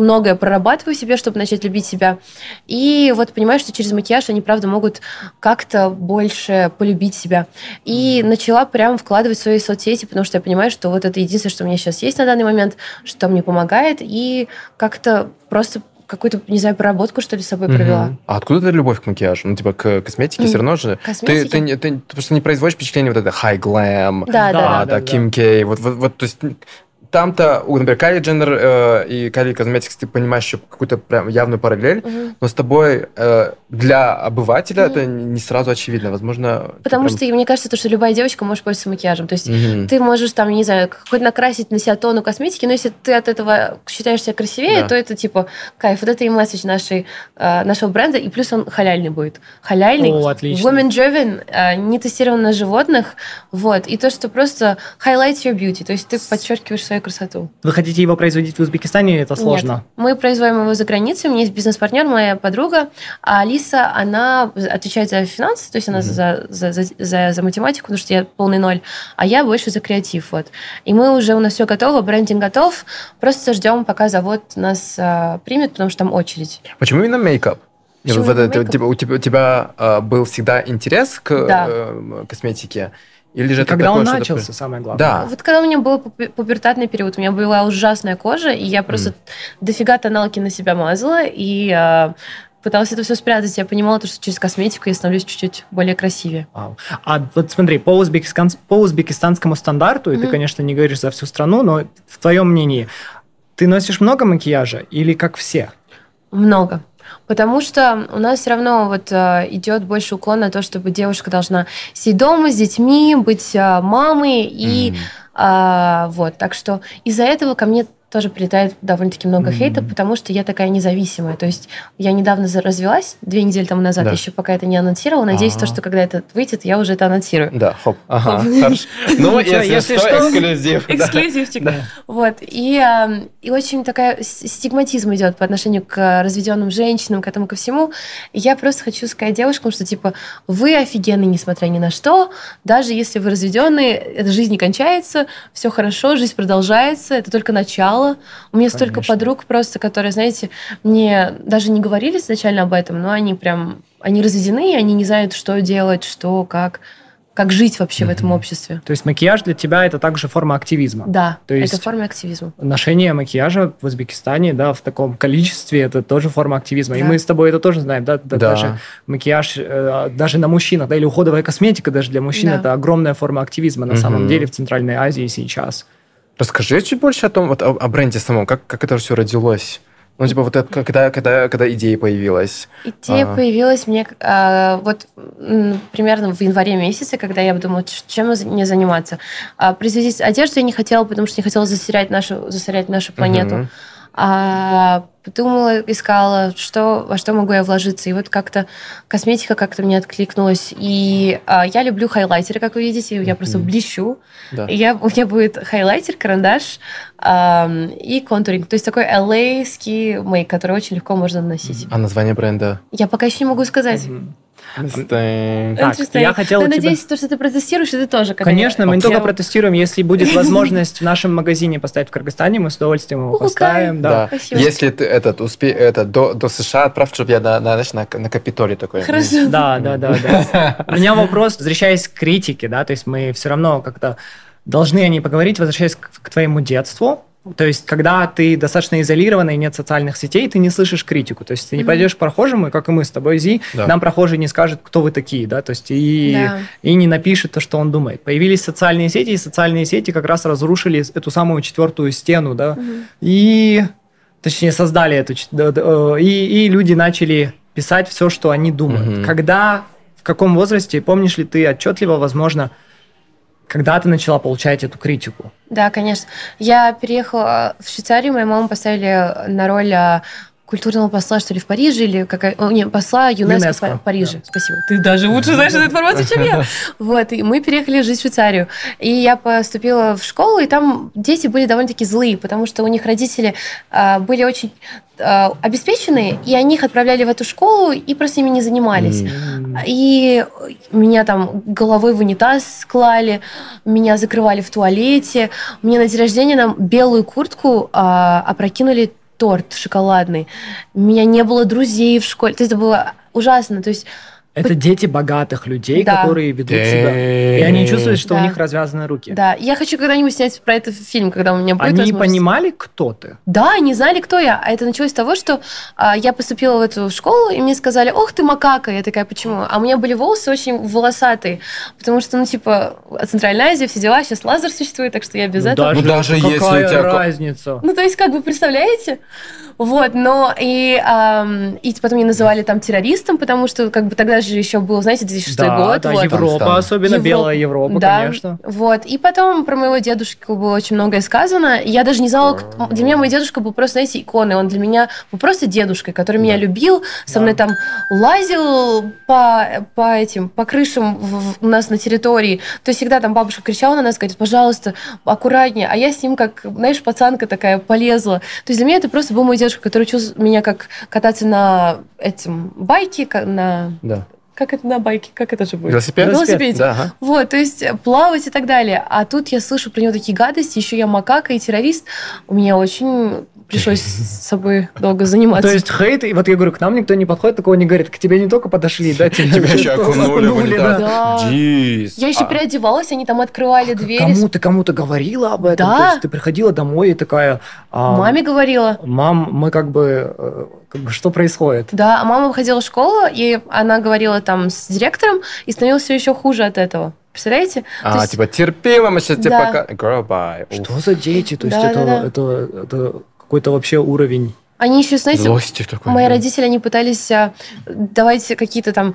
S3: многое прорабатываю себе, чтобы начать любить себя. И вот понимаю, что через макияж они, правда, могут как-то больше полюбить себя. И начала прям вкладывать в свои соцсети, потому что я понимаю, что вот это единственное, что у меня сейчас есть на данный момент, что мне помогает, и как-то просто какую-то, не знаю, проработку, что ли, с собой угу. провела.
S1: А откуда эта любовь к макияжу? Ну, типа, к косметике mm. все равно же. Ты, ты, ты, ты просто не производишь впечатление вот это high glam,
S3: да, да, да,
S1: да, да, Ким Кей, вот, вот, вот, то есть там-то, например, Кайли Дженнер э, и Кайли Косметикс, ты понимаешь еще какую-то прям явную параллель, угу. но с тобой э, для обывателя угу. это не сразу очевидно. Возможно...
S3: Потому прям... что, мне кажется, то, что любая девочка может пользоваться макияжем. То есть угу. ты можешь там, не знаю, хоть накрасить на себя тону косметики, но если ты от этого считаешь себя красивее, да. то это типа кайф. Вот это и месседж нашей, э, нашего бренда, и плюс он халяльный будет. Халяльный,
S2: О, отлично.
S3: women driven, э, не тестирован на животных, вот. И то, что просто highlights your beauty, то есть ты подчеркиваешь свою красоту.
S2: Вы хотите его производить в Узбекистане, это сложно?
S3: Нет. Мы производим его за границей. У меня есть бизнес-партнер, моя подруга. А Алиса, она отвечает за финансы, то есть она mm-hmm. за, за, за, за, за математику, потому что я полный ноль. А я больше за креатив. Вот. И мы уже, у нас все готово, брендинг готов. Просто ждем, пока завод нас а, примет, потому что там очередь.
S1: Почему именно мейкап? Почему вот это, типа, у тебя, у тебя а, был всегда интерес к
S3: да.
S1: э, косметике? Или же
S2: когда он начался, такое... самое главное.
S1: Да.
S3: Вот когда у меня был пубертатный период, у меня была ужасная кожа, и я просто mm. дофига тоналки на себя мазала, и э, пыталась это все спрятать. Я понимала, что через косметику я становлюсь чуть-чуть более красивее.
S2: Вау. А вот смотри, по, узбекистан, по узбекистанскому стандарту, и ты, конечно, не говоришь за всю страну, но в твоем мнении, ты носишь много макияжа или как все?
S3: Много. Потому что у нас все равно вот э, идет больше уклон на то, чтобы девушка должна сидеть дома с детьми, быть э, мамой и mm. э, вот. Так что из-за этого ко мне тоже прилетает довольно-таки много mm-hmm. хейта, потому что я такая независимая. То есть я недавно развелась, две недели тому назад, да. еще пока это не анонсировала. Надеюсь, то, что когда это выйдет, я уже это анонсирую.
S1: Да, хоп. Ага, Ну, если что, эксклюзив.
S3: Эксклюзивчик. Вот. И и очень такая стигматизм идет по отношению к разведенным женщинам, к этому ко всему. я просто хочу сказать девушкам, что типа вы офигенные, несмотря ни на что, даже если вы разведенные, эта жизнь не кончается, все хорошо, жизнь продолжается, это только начало мало. У меня Конечно. столько подруг просто, которые, знаете, мне даже не говорили изначально об этом, но они прям, они разведены, и они не знают, что делать, что, как как жить вообще mm-hmm. в этом обществе.
S2: То есть макияж для тебя это также форма активизма.
S3: Да,
S2: То есть
S3: это форма активизма.
S2: Ношение макияжа в Узбекистане, да, в таком количестве, это тоже форма активизма. Да. И мы с тобой это тоже знаем, да, да. даже макияж, э, даже на мужчинах, да, или уходовая косметика даже для мужчин, да. это огромная форма активизма на mm-hmm. самом деле в Центральной Азии сейчас.
S1: Расскажи чуть больше о том, вот, о, о бренде самом, как, как это все родилось? Ну, типа, вот это, когда, когда, когда идея появилась?
S3: Идея а... появилась мне а, вот примерно в январе месяце, когда я думала, чем мне заниматься. А, производить одежду я не хотела, потому что не хотела засорять нашу, засорять нашу планету. Угу. А, подумала, искала, что, во что могу я вложиться. И вот как-то косметика как-то мне откликнулась. И а, я люблю хайлайтеры, как вы видите. Я просто блещу. Да. И я, у меня будет хайлайтер, карандаш а, и контуринг. То есть такой LA-ский мейк, который очень легко можно наносить.
S1: А название бренда?
S3: Я пока еще не могу сказать. Mm-hmm.
S2: Так, я хотел
S3: Но надеюсь, то, что ты протестируешь, и ты тоже.
S2: Конечно, мы не только протестируем. Если будет возможность в нашем магазине поставить в Кыргызстане, мы с удовольствием его поставим. Да.
S1: Если ты этот успе это до, до США отправь, чтобы я на, на, на, на Капитолий такой.
S3: Хорошо.
S2: Да, да, да, да. У меня вопрос, возвращаясь к критике, да, то есть мы все равно как-то должны о ней поговорить, возвращаясь к, к твоему детству. То есть, когда ты достаточно изолированный, нет социальных сетей, ты не слышишь критику. То есть, ты не пойдешь к прохожему, как и мы с тобой, Зи, да. нам прохожий не скажет, кто вы такие, да, то есть, и, да. и не напишет то, что он думает. Появились социальные сети, и социальные сети как раз разрушили эту самую четвертую стену, да, угу. и, точнее, создали эту, э, и, и люди начали писать все, что они думают. Угу. Когда, в каком возрасте, помнишь ли ты отчетливо, возможно, когда ты начала получать эту критику?
S3: Да, конечно. Я переехала в Швейцарию, мою маму поставили на роль а, культурного посла, что ли, в Париже, или какая... О, не, посла ЮНЕСКО, ЮНЕСКО. в Париже. Да. Спасибо. Ты даже лучше знаешь эту информацию, чем я. Вот, и мы переехали жить в Швейцарию. И я поступила в школу, и там дети были довольно-таки злые, потому что у них родители а, были очень Э, обеспеченные, и они их отправляли в эту школу и просто ими не занимались. Mm. И меня там головой в унитаз клали, меня закрывали в туалете. Мне на день рождения нам белую куртку а, опрокинули торт шоколадный. У меня не было друзей в школе. То есть это было ужасно. То есть
S2: это дети богатых людей, да. которые ведут себя. И они чувствуют, что да. у них развязаны руки.
S3: Да, я хочу когда-нибудь снять про этот фильм, когда у меня будет
S2: Они понимали, кто ты?
S3: Да, они знали, кто я. А это началось с того, что а, я поступила в эту школу, и мне сказали, ох, ты макака. Я такая, почему? А у меня были волосы очень волосатые, потому что, ну, типа, Центральная Азия, все дела, сейчас лазер существует, так что я без ну, этого.
S2: Даже, ну, даже если у тебя... разница?
S3: Ну, то есть, как вы представляете? Вот, но и, эм, и потом меня называли там террористом, потому что как бы тогда же еще был, знаете, 2006
S2: да,
S3: год.
S2: Да, вот. Европа, особенно Европа, белая Европа, да, конечно.
S3: Вот, и потом про моего дедушку было очень многое сказано. Я даже не знала, кто... для меня мой дедушка был просто, знаете, иконой. Он для меня был просто дедушкой, который да. меня любил, со да. мной там лазил по, по этим, по крышам в, в, у нас на территории. То есть всегда там бабушка кричала на нас, говорит, пожалуйста, аккуратнее. А я с ним как, знаешь, пацанка такая полезла. То есть для меня это просто был мой дедушка которая учил меня как кататься на этим байке, на...
S1: Да
S3: как это на байке, как это же будет?
S1: Велосипед?
S3: На велосипеде. Да, ага. Вот, то есть плавать и так далее. А тут я слышу про него такие гадости, еще я макака и террорист. У меня очень пришлось с собой долго заниматься.
S2: То есть хейт, и вот я говорю, к нам никто не подходит, такого не говорит, к тебе не только подошли, да,
S1: тебя еще окунули,
S3: да. Я еще а. переодевалась, они там открывали двери.
S2: Кому ты кому-то говорила об этом? То есть ты приходила домой и такая...
S3: А, Маме говорила.
S2: Мам, мы как бы э, что происходит?
S3: Да, а мама выходила в школу, и она говорила там с директором, и становилось все еще хуже от этого. Представляете?
S1: А, есть... типа, терпимо, мы сейчас да. тебе пока... Girl, bye.
S2: Что за дети? То есть да, это, да, да. это, это какой-то вообще уровень
S3: Они еще, знаете,
S1: Злости такой.
S3: мои
S1: да.
S3: родители, они пытались а, давать какие-то там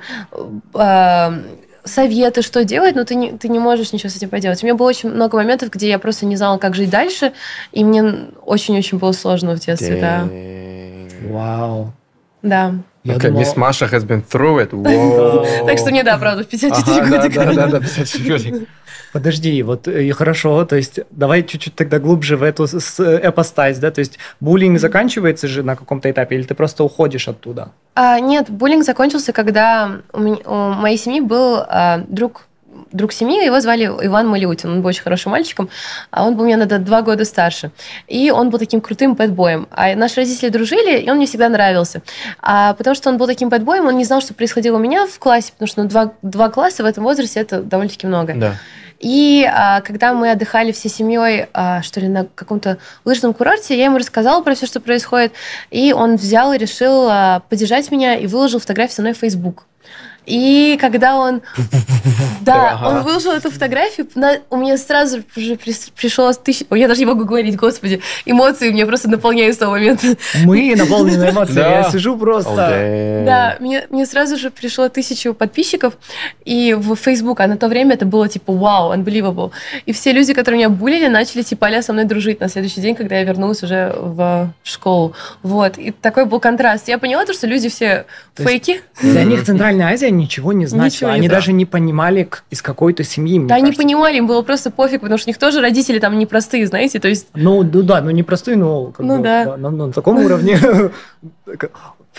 S3: а, советы, что делать, но ты не, ты не можешь ничего с этим поделать. У меня было очень много моментов, где я просто не знала, как жить дальше, и мне очень-очень было сложно в детстве, да.
S1: Dang.
S2: Вау.
S3: Да.
S2: Я
S1: Okay,
S2: думал-
S1: Miss Masha has been through it. Wow.
S3: Так что мне, да, правда, в 54
S1: Ага, да,
S3: годика.
S1: да, да, да, 54 годика.
S2: Подожди, вот и хорошо, то есть давай чуть-чуть тогда глубже в эту с- эпостась, да, то есть буллинг заканчивается же на каком-то этапе, или ты просто уходишь оттуда?
S3: А, нет, буллинг закончился, когда у, меня, у моей семьи был а, друг друг семьи, его звали Иван Малютин, он был очень хорошим мальчиком, а он был мне на два года старше. И он был таким крутым бэтбоем. А наши родители дружили, и он мне всегда нравился. А потому что он был таким бэтбоем, он не знал, что происходило у меня в классе, потому что ну, два, два класса в этом возрасте это довольно-таки много.
S1: Да.
S3: И а, когда мы отдыхали всей семьей, а, что ли, на каком-то лыжном курорте, я ему рассказала про все, что происходит, и он взял и решил а, поддержать меня и выложил фотографию со мной в Facebook. И когда он... Да, он выложил эту фотографию, на- у меня сразу же пришло тысяча... Ой, Я даже не могу говорить, господи. Эмоции меня просто наполняют с того момента.
S2: Мы наполнены эмоциями,
S1: Да.
S2: я сижу просто...
S3: Да, мне, мне сразу же пришло тысячу подписчиков, и в Facebook, а на то время это было типа вау, unbelievable. И все люди, которые меня булили, начали типа а со мной дружить на следующий день, когда я вернулась уже в школу. Вот, и такой был контраст. Я поняла то, что люди все
S2: То
S3: фейки.
S2: Для них Центральная Азия ничего не значила.
S3: Ничего не
S2: Они
S3: знала.
S2: даже не понимали, из какой то семьи.
S3: Да, они
S2: кажется.
S3: понимали, им было просто пофиг, потому что у них тоже родители там непростые, знаете, то есть
S2: Ну, ну да, ну непростой, но как
S3: Ну
S2: бы,
S3: да.
S2: на, на таком уровне.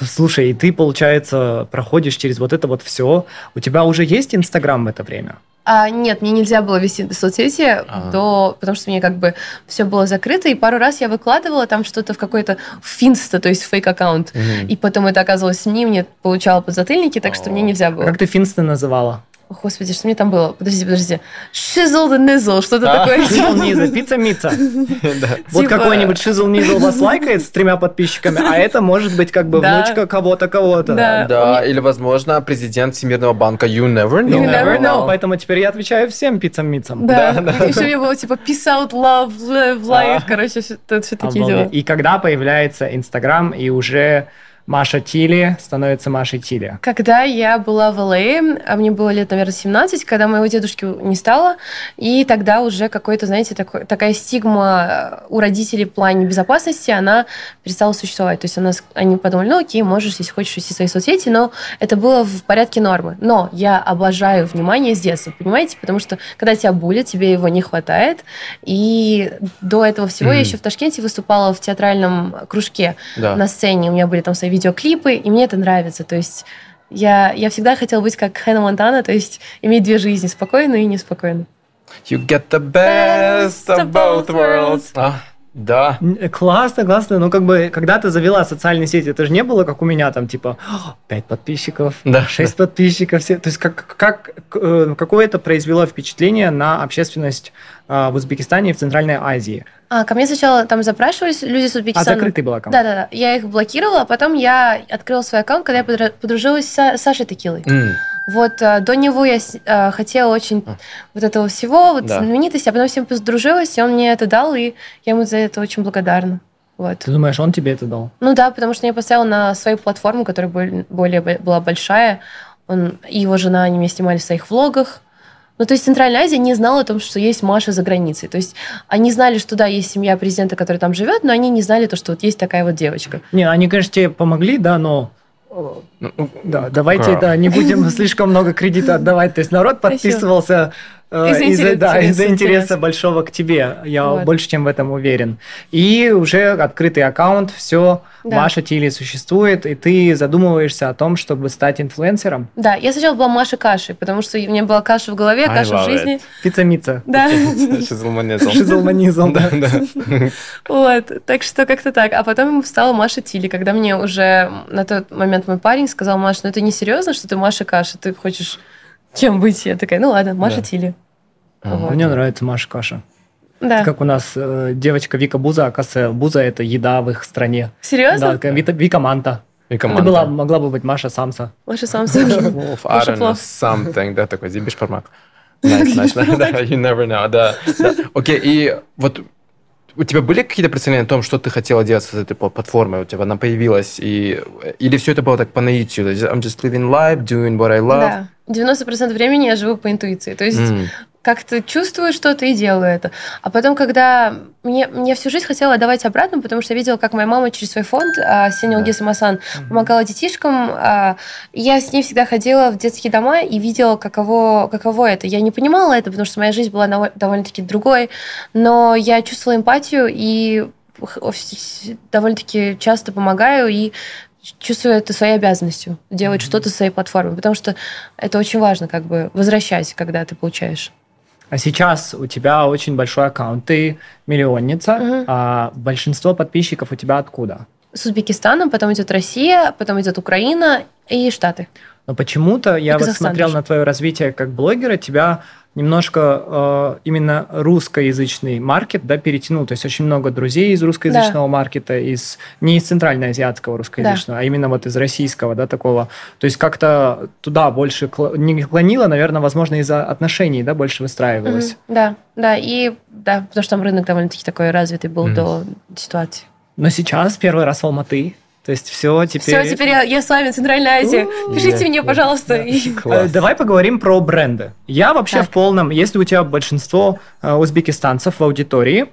S2: Слушай, и ты, получается, проходишь через вот это вот все. У тебя уже есть Инстаграм в это время?
S3: А, нет, мне нельзя было вести соцсети,
S1: А.
S3: до, потому что мне как бы все было закрыто, и пару раз я выкладывала там что-то в какой-то finsta, то есть фейк-аккаунт.
S1: Мгм.
S3: И потом это оказалось СМИ, мне получало подзатыльники, так что мне нельзя было.
S2: Как ты Finsta называла?
S3: О, Господи, что мне там было? Подожди, подожди. Shizzle the nizzle, что-то
S1: А.
S3: такое.
S2: Shizzle Nizza, пицца Мица.
S1: Да.
S2: Вот
S3: Типа-
S2: какой-нибудь Shizzle Nizzle вас лайкает с тремя подписчиками, а это может быть как бы
S3: Да.
S2: внучка кого-то, кого-то.
S3: Да.
S1: Да, или, возможно, президент Всемирного банка You Never Know.
S3: You never know.
S2: Поэтому теперь я отвечаю всем пиццам-мицам.
S3: Да,
S1: Да, да.
S3: еще мне было типа peace out, love, love, life,
S1: А.
S3: короче, все, все такие дела.
S2: И когда появляется Инстаграм, и уже Маша Тили становится Машей Тили.
S3: Когда я была в ЛА, а мне было лет, наверное, 17, когда моего дедушки не стало, и тогда уже какой-то, знаете, такой, такая стигма э, у родителей в плане безопасности, она перестала существовать. То есть у нас, они подумали, ну окей, можешь, если хочешь, вести свои соцсети, но это было в порядке нормы. Но я обожаю внимание с детства, понимаете? Потому что когда тебя булят, тебе его не хватает. И до этого всего я
S1: Мгм.
S3: еще в Ташкенте выступала в театральном кружке
S1: Да.
S3: на сцене. У меня были там свои видеоклипы, и мне это нравится. То есть я, я всегда хотела быть как Хэнна Монтана, то есть иметь две жизни, спокойную и неспокойную.
S1: You get the best of both worlds. А, да.
S2: Классно, классно. Ну, как бы, когда ты завела социальные сети, это же не было, как у меня, там, типа, 5 подписчиков,
S1: Да.
S2: 6 подписчиков. Все. То есть, как, как, э, какое это произвело впечатление на общественность э, в Узбекистане и в Центральной Азии?
S3: А, ко мне сначала там запрашивались люди с
S2: А
S3: Узбекистана.
S2: закрытый был аккаунт?
S3: Да-да-да. Я их блокировала, а потом я открыла свой аккаунт, когда я подружилась с Сашей Текилой.
S1: М,
S3: Вот а, до него я с- а, хотела очень
S1: А.
S3: вот этого всего, вот
S1: Да.
S3: знаменитости, а потом всем подружилась, и он мне это дал, и я ему за это очень благодарна. Вот.
S2: Ты думаешь, он тебе это дал?
S3: Ну да, потому что я поставила на свою платформу, которая более бо- была большая. Он и его жена, они меня снимали в своих влогах. Ну, то есть Центральная Азия не знала о том, что есть Маша за границей. То есть они знали, что да, есть семья президента, который там живет, но они не знали то, что вот есть такая вот девочка.
S2: Не, они, конечно, тебе помогли, да, но...
S1: ну,
S2: Да, давайте, да, не будем слишком много кредита отдавать. То есть народ подписывался
S3: Из-за
S2: из-за
S3: интереса,
S2: да, из-за
S3: из-за
S2: интереса
S3: интереса.
S2: большого к тебе. Я
S3: Вот.
S2: больше чем в этом уверен. И уже открытый аккаунт, все,
S3: Да.
S2: Маша Тили существует, и ты задумываешься о том, чтобы стать инфлюенсером.
S3: Да, я сначала была Маша Кашей, потому что у меня была каша в голове,
S1: I
S3: каша в жизни.
S2: Пицца-мица.
S3: Да.
S1: Шизлманизм.
S2: Шизалманизм.
S1: Да, да.
S3: Вот, так что как-то так. А потом стала Маша Тили, когда мне уже на тот момент мой парень сказал, Маша, ну это не серьезно, что ты Маша Каша, ты хочешь чем быть? Я такая, ну ладно, Маша
S1: Да.
S3: Тили.
S1: Ага.
S2: Мне нравится Маша Каша.
S3: Да.
S2: Как у нас э, девочка Вика Буза, оказывается, Буза это еда в их стране.
S3: Серьезно?
S2: Да, такая Вита- Вика Манта.
S1: И
S2: Ты
S1: команда.
S2: была, могла бы быть Маша Самса.
S3: Маша
S1: I
S3: Маша
S1: don't know,
S3: Плов.
S1: something, да, такой, зибиш пармак. Nice, nice, да, you never know, да, да. Окей, и вот у тебя были какие-то представления о том, что ты хотела делать с этой платформой? У тебя она появилась? И, или все это было так по наитию? I'm just living life, doing what I love?
S3: Да. 90% времени я живу по интуиции. То есть mm как-то чувствую что-то и делаю это. А потом, когда мне, мне всю жизнь хотела давать обратно, потому что я видела, как моя мама через свой фонд а, Сеня Угиса Масан помогала детишкам. А, я с ней всегда ходила в детские дома и видела, каково, каково это. Я не понимала это, потому что моя жизнь была довольно-таки другой, но я чувствовала эмпатию и довольно-таки часто помогаю и чувствую это своей обязанностью делать mm-hmm. что-то с своей платформой, потому что это очень важно, как бы возвращать, когда ты получаешь.
S2: А сейчас у тебя очень большой аккаунт, ты миллионница, угу. а большинство подписчиков у тебя откуда?
S3: С Узбекистана, потом идет Россия, потом идет Украина и Штаты.
S2: Но почему-то я вот смотрел даже. на твое развитие как блогера, тебя немножко э, именно русскоязычный маркет да, перетянул. То есть очень много друзей из русскоязычного да. маркета, из, не из центральноазиатского русскоязычного, да. а именно вот из российского, да, такого. То есть как-то туда больше не клонило, наверное, возможно, из-за отношений, да, больше выстраивалось. Mm-hmm.
S3: Да, да, и да, потому что там рынок довольно-таки такой развитый был mm-hmm. до ситуации.
S2: Но сейчас первый раз в Алматы то есть все теперь...
S3: Все, теперь я, я с вами, Центральная Азия. Пишите yeah, мне, yeah, пожалуйста.
S2: Yeah. Давай поговорим про бренды. Я вообще так. в полном... Если у тебя большинство э, узбекистанцев в аудитории,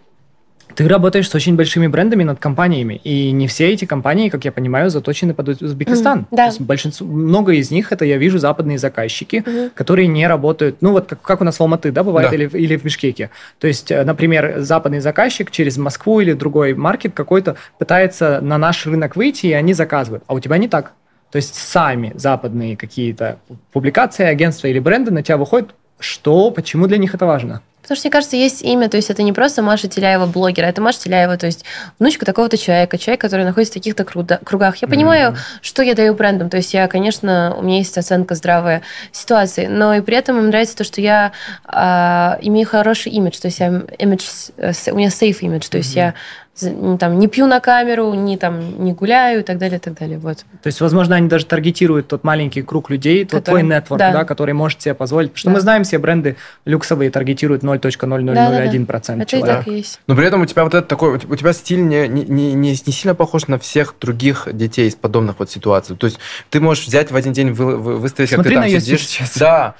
S2: ты работаешь с очень большими брендами над компаниями, и не все эти компании, как я понимаю, заточены под Узбекистан. Mm,
S3: да.
S2: большинство, много из них это я вижу западные заказчики, mm-hmm. которые не работают, ну вот как, как у нас в Алматы, да, бывает, да. Или, или в Бишкеке. То есть, э, например, западный заказчик через Москву или другой маркет какой-то пытается на наш рынок выйти, и они заказывают. А у тебя не так. То есть сами западные какие-то публикации, агентства или бренды на тебя выходят. Что, почему для них это важно?
S3: Потому что, мне кажется, есть имя, то есть это не просто Маша Теляева блогера, это Маша Теляева, то есть внучка такого-то человека, человек, который находится в таких-то кругах. Я понимаю, mm-hmm. что я даю брендам, то есть я, конечно, у меня есть оценка здравой ситуации, но и при этом им нравится то, что я э, имею хороший имидж, то есть я имидж, э, у меня safe имидж, то есть mm-hmm. я там, не пью на камеру, не, там, не гуляю и так далее, и так далее. Вот.
S2: То есть, возможно, они даже таргетируют тот маленький круг людей, тот твой нетворк, да. Да, который может себе позволить. Потому что да. мы знаем, все бренды люксовые таргетируют 0.0001% да, да, да.
S3: Это и так и есть.
S1: Но при этом у тебя вот это такой, у тебя стиль не, не, не, не сильно похож на всех других детей из подобных вот ситуаций. То есть ты можешь взять в один день вы, вы, выставить,
S2: Смотри
S1: как ты
S2: там сидишь. Сейчас.
S1: Да.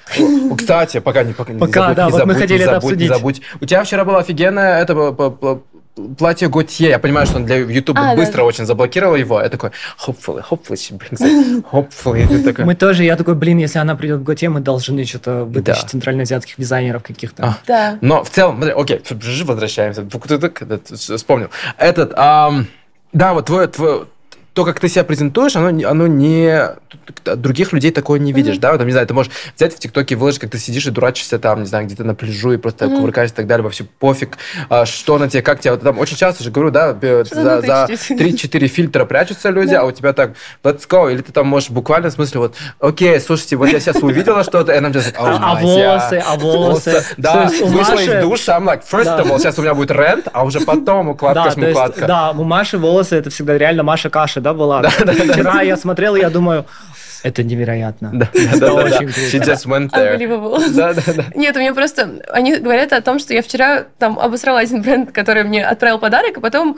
S1: Кстати, пока не пока,
S2: пока не забудь, да, не вот забудь, мы хотели не забудь, это обсудить. Не забудь.
S1: У тебя вчера была офигенная это платье Готье. Я понимаю, что он для YouTube а, быстро да. очень заблокировал его. Я такой, hopefully, hopefully she brings it. Hopefully.
S2: Такой... Мы тоже, я такой, блин, если она придет в Готье, мы должны что-то вытащить да. центральноазиатских дизайнеров каких-то. А.
S3: Да.
S1: Но в целом, окей, возвращаемся. Вспомнил. Этот, ам, да, вот твой, твой, то, как ты себя презентуешь, оно, оно не... Других людей такое не видишь, mm-hmm. да? Там, не знаю, ты можешь взять в ТикТоке, выложить, как ты сидишь и дурачишься там, не знаю, где-то на пляжу и просто mm-hmm. кувыркаешься и так далее, во все пофиг, а, что на тебе, как тебе. Вот, там очень часто же говорю, да, за, за 3-4 фильтра прячутся люди, а у тебя так, let's go. Или ты там можешь буквально в смысле вот, окей, слушайте, вот я сейчас увидела что-то, и нам just
S2: oh, а, волосы, а волосы.
S1: Да, вышла из душа, I'm like, first of all, сейчас у меня будет рент, а уже потом укладка с.
S2: Да, у Маши волосы, это всегда реально Маша Каша, да, была. Да, да, Вчера я смотрел, и я думаю, это невероятно.
S1: Да, да, да. Очень круто. She just went there.
S3: Да, да, да. Нет, у меня просто... Они говорят о том, что я вчера там обосрала один бренд, который мне отправил подарок, а потом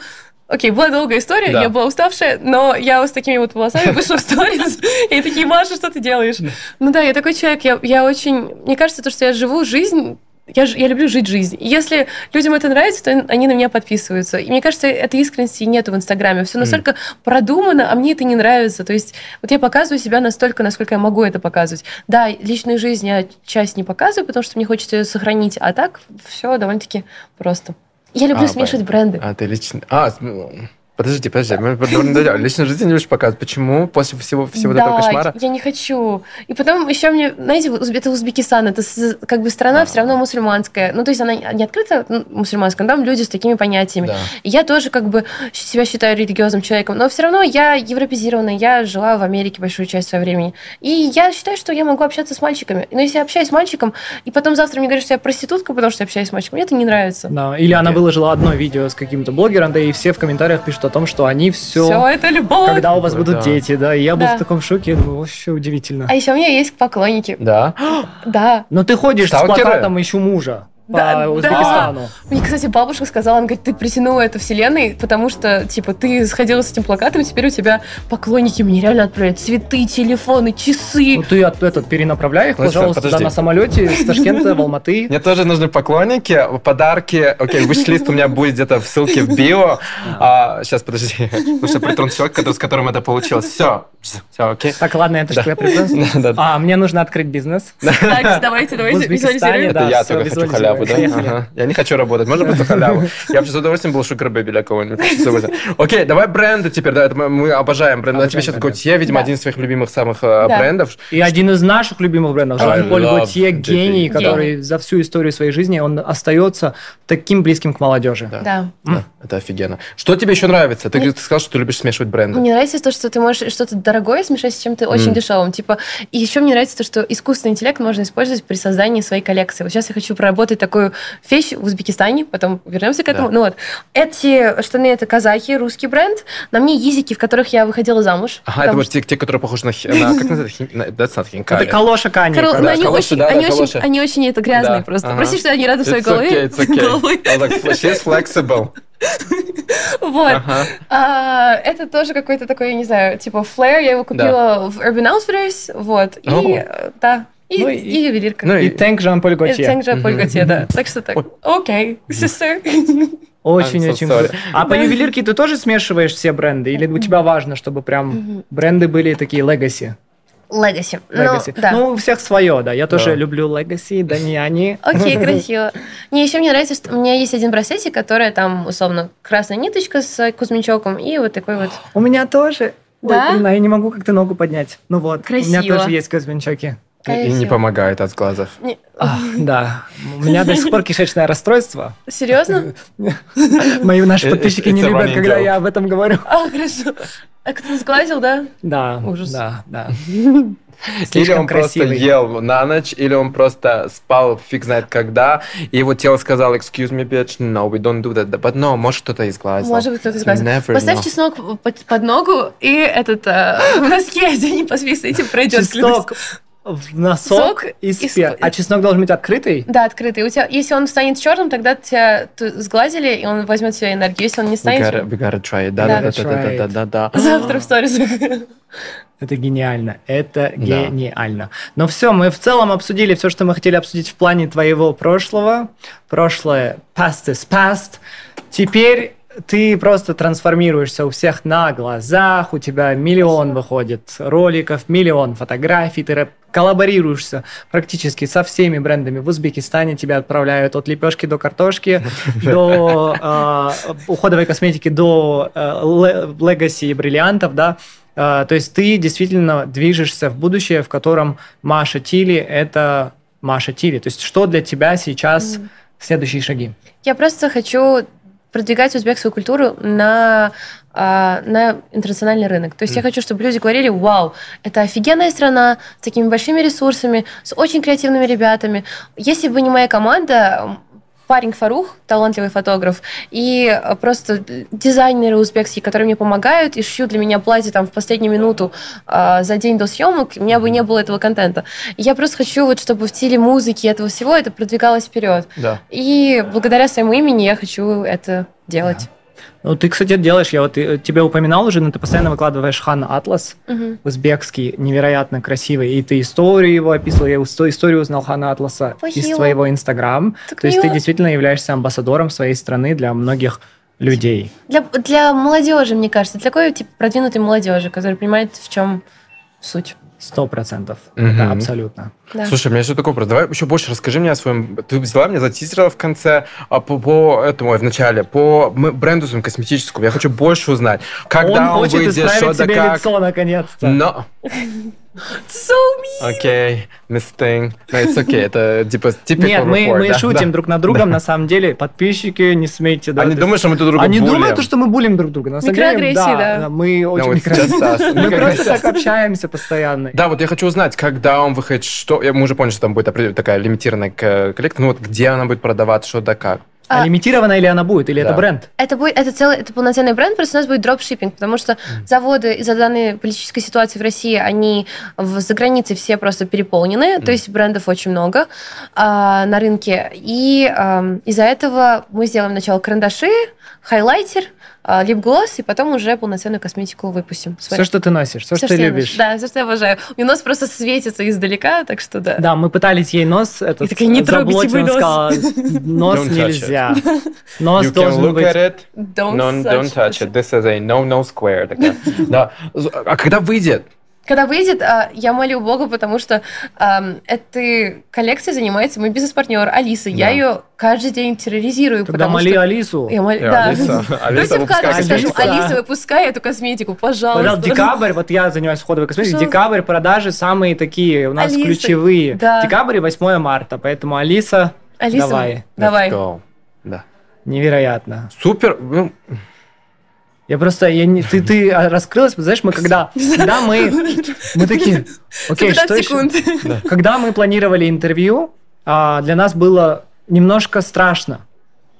S3: Окей, была долгая история, да. я была уставшая, но я с такими вот волосами вышла в сторис, и такие, Маша, что ты делаешь? Ну да, я такой человек, я, я очень... Мне кажется, то, что я живу жизнь я, я люблю жить жизнь. И если людям это нравится, то они на меня подписываются. И мне кажется, этой искренности нету в Инстаграме. Все настолько mm. продумано, а мне это не нравится. То есть вот я показываю себя настолько, насколько я могу это показывать. Да, личную жизнь я часть не показываю, потому что мне хочется ее сохранить. А так все довольно-таки просто. Я люблю а, смешивать бренды.
S1: А, ты лично... А, Подождите, подожди, мы личную жизнь не будешь показывать. Почему после всего, всего да, этого кошмара?
S3: я не хочу. И потом еще мне, знаете, это Узбекистан, это как бы страна а. все равно мусульманская. Ну, то есть она не открыта мусульманская, но там люди с такими понятиями. Да. И я тоже как бы себя считаю религиозным человеком, но все равно я европезированная, я жила в Америке большую часть своего времени. И я считаю, что я могу общаться с мальчиками. Но если я общаюсь с мальчиком, и потом завтра мне говорят, что я проститутка, потому что я общаюсь с мальчиком, мне это не нравится.
S2: Да, или она выложила одно видео с каким-то блогером, да и все в комментариях пишут о том, что они все...
S3: Все это любовь.
S2: Когда у вас будут да. дети, да. И я был да. в таком шоке, думаю, вообще удивительно.
S3: А еще у меня есть поклонники.
S1: Да?
S3: Да.
S2: Но ты ходишь Сталкеры? с плакатом «Ищу мужа». По да, Узбекистану. Да.
S3: Мне, кстати, бабушка сказала, она говорит, ты притянула это вселенной, потому что, типа, ты сходила с этим плакатом, теперь у тебя поклонники мне реально отправляют цветы, телефоны, часы.
S2: Ну ты от, этот, перенаправляй их, пожалуйста, подожди. на самолете из Ташкента в Алматы.
S1: Мне тоже нужны поклонники, подарки. Окей, вышлист у меня будет где-то в ссылке в био. А, сейчас, подожди. Потому что притрон человек, с которым это получилось. Все, все, окей.
S2: Так, ладно, это что я притрон. А, мне нужно открыть бизнес.
S3: Так, давайте, давайте визуализируем.
S1: Это я только хочу халяву, да? Я не хочу работать. Можно просто халяву? Я бы с удовольствием был шукер бэби для кого-нибудь. Окей, давай бренды теперь. Да, мы обожаем бренды. А тебе сейчас Готье, видимо, один из своих любимых самых э, брендов.
S2: И один из наших любимых брендов. Жан-Поль Готье, гений, который за всю историю своей жизни, он остается таким близким к молодежи.
S3: Да.
S1: Это офигенно. Что тебе еще нравится? Ты сказал, что ты любишь смешивать бренды.
S3: Мне нравится то, что ты можешь что-то дорогое смешать с чем-то очень дешевым. Типа, и еще мне нравится то, что искусственный интеллект можно использовать при создании своей коллекции. Вот сейчас я хочу проработать такую вещь в Узбекистане, потом вернемся к этому. Ну вот, эти штаны это казахи, русский бренд. На мне езики, в которых я выходила замуж.
S1: Ага, это вот те, те, которые похожи на, на как называется.
S2: Это калоша кани.
S3: Да, они, очень, да, да, это грязные да. просто. Прости, что я не рада своей голове.
S1: She's flexible.
S3: Вот. А, это тоже какой-то такой, я не знаю, типа флэр. Я его купила да. в Urban Outfitters. Вот. И, oh. да, и, ну, и, и ювелирка.
S2: Ну, и Тэнк Жан-Поль Готье.
S3: И Тэнк Жан-Поль Готье, да. Так что так. Окей, sister.
S2: Очень-очень круто. А по ювелирке ты тоже смешиваешь все бренды? Или у тебя важно, чтобы прям бренды были такие легаси?
S3: Legacy.
S2: Legacy. Ну, да. ну, у всех свое, да. Я тоже да. люблю Legacy, да не они.
S3: Окей, красиво. Не, еще мне нравится, что у меня есть один браслетик, который там, условно, красная ниточка с кузьмичоком и вот такой вот.
S2: У меня тоже. Да? Ой, блин, а я не могу как-то ногу поднять. Ну вот, красиво. у меня тоже есть кузьмичоки.
S1: И, не помогает от глазов.
S2: Не... А, да. У меня до сих пор кишечное расстройство.
S3: Серьезно?
S2: Мои наши подписчики не любят, когда я об этом говорю.
S3: А, хорошо. А кто-то сглазил, да?
S2: Да. Ужас. Да, да.
S1: или он красивый. просто ел на ночь, или он просто спал фиг знает когда, и его тело сказало, excuse me, bitch, no, we don't do that. But no, может кто-то изглазил.
S3: Может быть кто-то изглазил. Поставь know. чеснок под, под ногу, и этот э, в носке один по с этим пройдет.
S2: Чеснок в носок Сок и спер. И... А чеснок должен быть открытый?
S3: Да, открытый. У тебя, если он станет черным, тогда тебя сглазили, и он возьмет всю энергию. Если он не станет...
S1: We gotta, we gotta try it. Да, да, да, да, да, да, да.
S3: Завтра в сторис.
S2: Это гениально, это да. гениально. Но все, мы в целом обсудили все, что мы хотели обсудить в плане твоего прошлого. Прошлое past is past. Теперь ты просто трансформируешься у всех на глазах, у тебя миллион выходит роликов, миллион фотографий, ты коллаборируешься практически со всеми брендами в Узбекистане, тебя отправляют от лепешки до картошки, до э, уходовой косметики, до легаси и бриллиантов, да, э, то есть ты действительно движешься в будущее, в котором Маша Тили – это Маша Тили. То есть что для тебя сейчас следующие шаги?
S3: Я просто хочу продвигать узбекскую культуру на, а, на интернациональный рынок. То есть mm. я хочу, чтобы люди говорили, вау, это офигенная страна с такими большими ресурсами, с очень креативными ребятами. Если бы не моя команда, парень Фарух, талантливый фотограф, и просто дизайнеры узбекские, которые мне помогают и шьют для меня платье там в последнюю минуту э, за день до съемок, у меня бы не было этого контента. я просто хочу, вот, чтобы в стиле музыки этого всего это продвигалось вперед.
S1: Да.
S3: И благодаря своему имени я хочу это делать. Да.
S2: Ну, ты, кстати, делаешь, я вот э, тебя упоминал уже, но ты постоянно выкладываешь Хан Атлас, угу. узбекский, невероятно красивый, и ты историю его описывал, я историю узнал Хана Атласа Спасибо. из твоего Инстаграм. То есть ты действительно являешься амбассадором своей страны для многих людей.
S3: Для, для молодежи, мне кажется, для такой типа продвинутой молодежи, которая понимает, в чем суть.
S2: Сто процентов. Да, абсолютно.
S1: Да. Слушай, у меня еще такой вопрос. Давай еще больше расскажи мне о своем... Ты взяла меня, затизерила в конце а по, по этому, в начале, по бренду своему косметическому. Я хочу больше узнать. Когда
S2: он, он хочет выйдет, что да как... лицо, наконец-то.
S1: Но...
S3: So mean.
S1: Окей, Miss Thing. No, it's okay. Это типа typical
S2: Нет, мы, мы да, шутим да. друг над другом, да. на самом деле. Подписчики, не смейте.
S1: Да, Они думают, что мы друг друга
S2: Они булим. думают, что мы булим друг друга. На самом деле, да,
S3: да.
S2: Мы очень no, Мы просто так общаемся постоянно.
S1: Да, вот я хочу узнать, когда он выходит, что... Мы уже поняли, что там будет такая лимитированная коллекция. Ну вот где она будет продаваться, что да как.
S2: А, а лимитированная или она будет, или да. это бренд?
S3: Это будет, это целый, это полноценный бренд, просто у нас будет дропшиппинг, потому что mm. заводы из-за данной политической ситуации в России, они в, за границей все просто переполнены, mm. то есть брендов очень много а, на рынке, и а, из-за этого мы сделаем сначала карандаши, хайлайтер, лип-глосс, и потом уже полноценную косметику выпустим.
S2: Все, что ты носишь, все, все что, что ты любишь.
S3: Да, все, что я обожаю. У нее нос просто светится издалека, так что да.
S2: Да, мы пытались ей нос этот, и такая, не трогайте мой нос. Сказала, нос нельзя. Нос you должен can look быть... At it.
S1: Don't, no, don't touch it. This is a no-no square. Да. А когда выйдет?
S3: Когда выйдет, а, я молю Бога, потому что эм, этой коллекцией занимается мой бизнес-партнер Алиса. Да. Я ее каждый день терроризирую.
S2: Тогда моли
S3: что...
S2: Алису.
S3: Я мол... да. Алиса, Алиса, выпускай. Алиса. Алиса, выпускай эту косметику, пожалуйста.
S2: Пожалуйста, декабрь, вот я занимаюсь ходовой косметикой, декабрь продажи самые такие у нас Алиса. ключевые. Да. Декабрь и 8 марта, поэтому Алиса, Алиса давай.
S3: Давай.
S1: Да.
S2: Невероятно.
S1: Супер.
S2: Я просто, я не, ты, ты раскрылась, знаешь, мы когда, когда мы, мы такие, окей, что секунд. еще? Когда мы планировали интервью, а, для нас было немножко страшно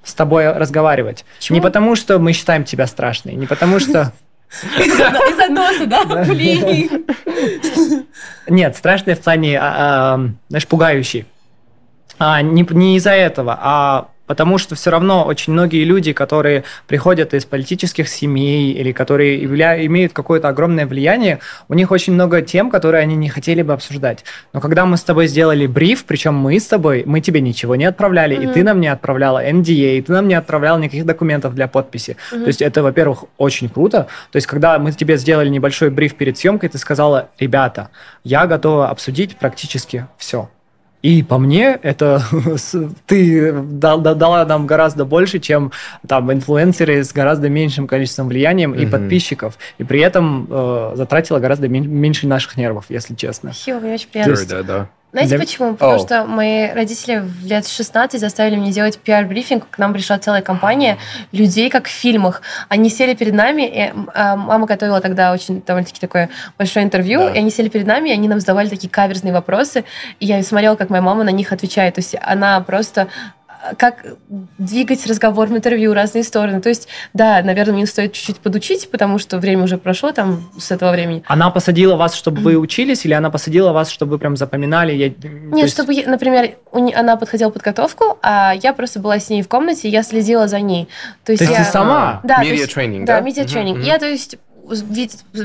S2: с тобой разговаривать. Почему? Не потому, что мы считаем тебя страшной, не потому, что...
S3: Из-за носа, да? Блин.
S2: Нет, страшный в плане, а, а, знаешь, пугающий. А, не, не из-за этого, а Потому что все равно очень многие люди, которые приходят из политических семей или которые явля... имеют какое-то огромное влияние, у них очень много тем, которые они не хотели бы обсуждать. Но когда мы с тобой сделали бриф, причем мы с тобой, мы тебе ничего не отправляли, mm-hmm. и ты нам не отправляла NDA, и ты нам не отправлял никаких документов для подписи. Mm-hmm. То есть это, во-первых, очень круто. То есть когда мы тебе сделали небольшой бриф перед съемкой, ты сказала, ребята, я готова обсудить практически все. И по мне, это ты дала нам гораздо больше, чем там инфлюенсеры с гораздо меньшим количеством влиянием и подписчиков. И при этом э, затратила гораздо меньше наших нервов, если честно.
S3: Мне очень приятно. Да, да. Знаете Для... почему? Потому oh. что мои родители в лет 16 заставили меня делать пиар-брифинг. К нам пришла целая компания людей, как в фильмах. Они сели перед нами, и а, мама готовила тогда очень довольно-таки такое большое интервью, да. и они сели перед нами, и они нам задавали такие каверзные вопросы, и я смотрела, как моя мама на них отвечает. То есть она просто как двигать разговор в интервью, разные стороны. То есть, да, наверное, мне стоит чуть-чуть подучить, потому что время уже прошло там с этого времени.
S2: Она посадила вас, чтобы вы учились, или она посадила вас, чтобы вы прям запоминали? Я...
S3: Нет, есть... чтобы, например, она подходила подготовку, а я просто была с ней в комнате, и я следила за ней.
S2: То есть, то я... ты сама?
S3: Да,
S1: media training, да?
S3: Да, media training. Uh-huh, uh-huh. Я, то есть,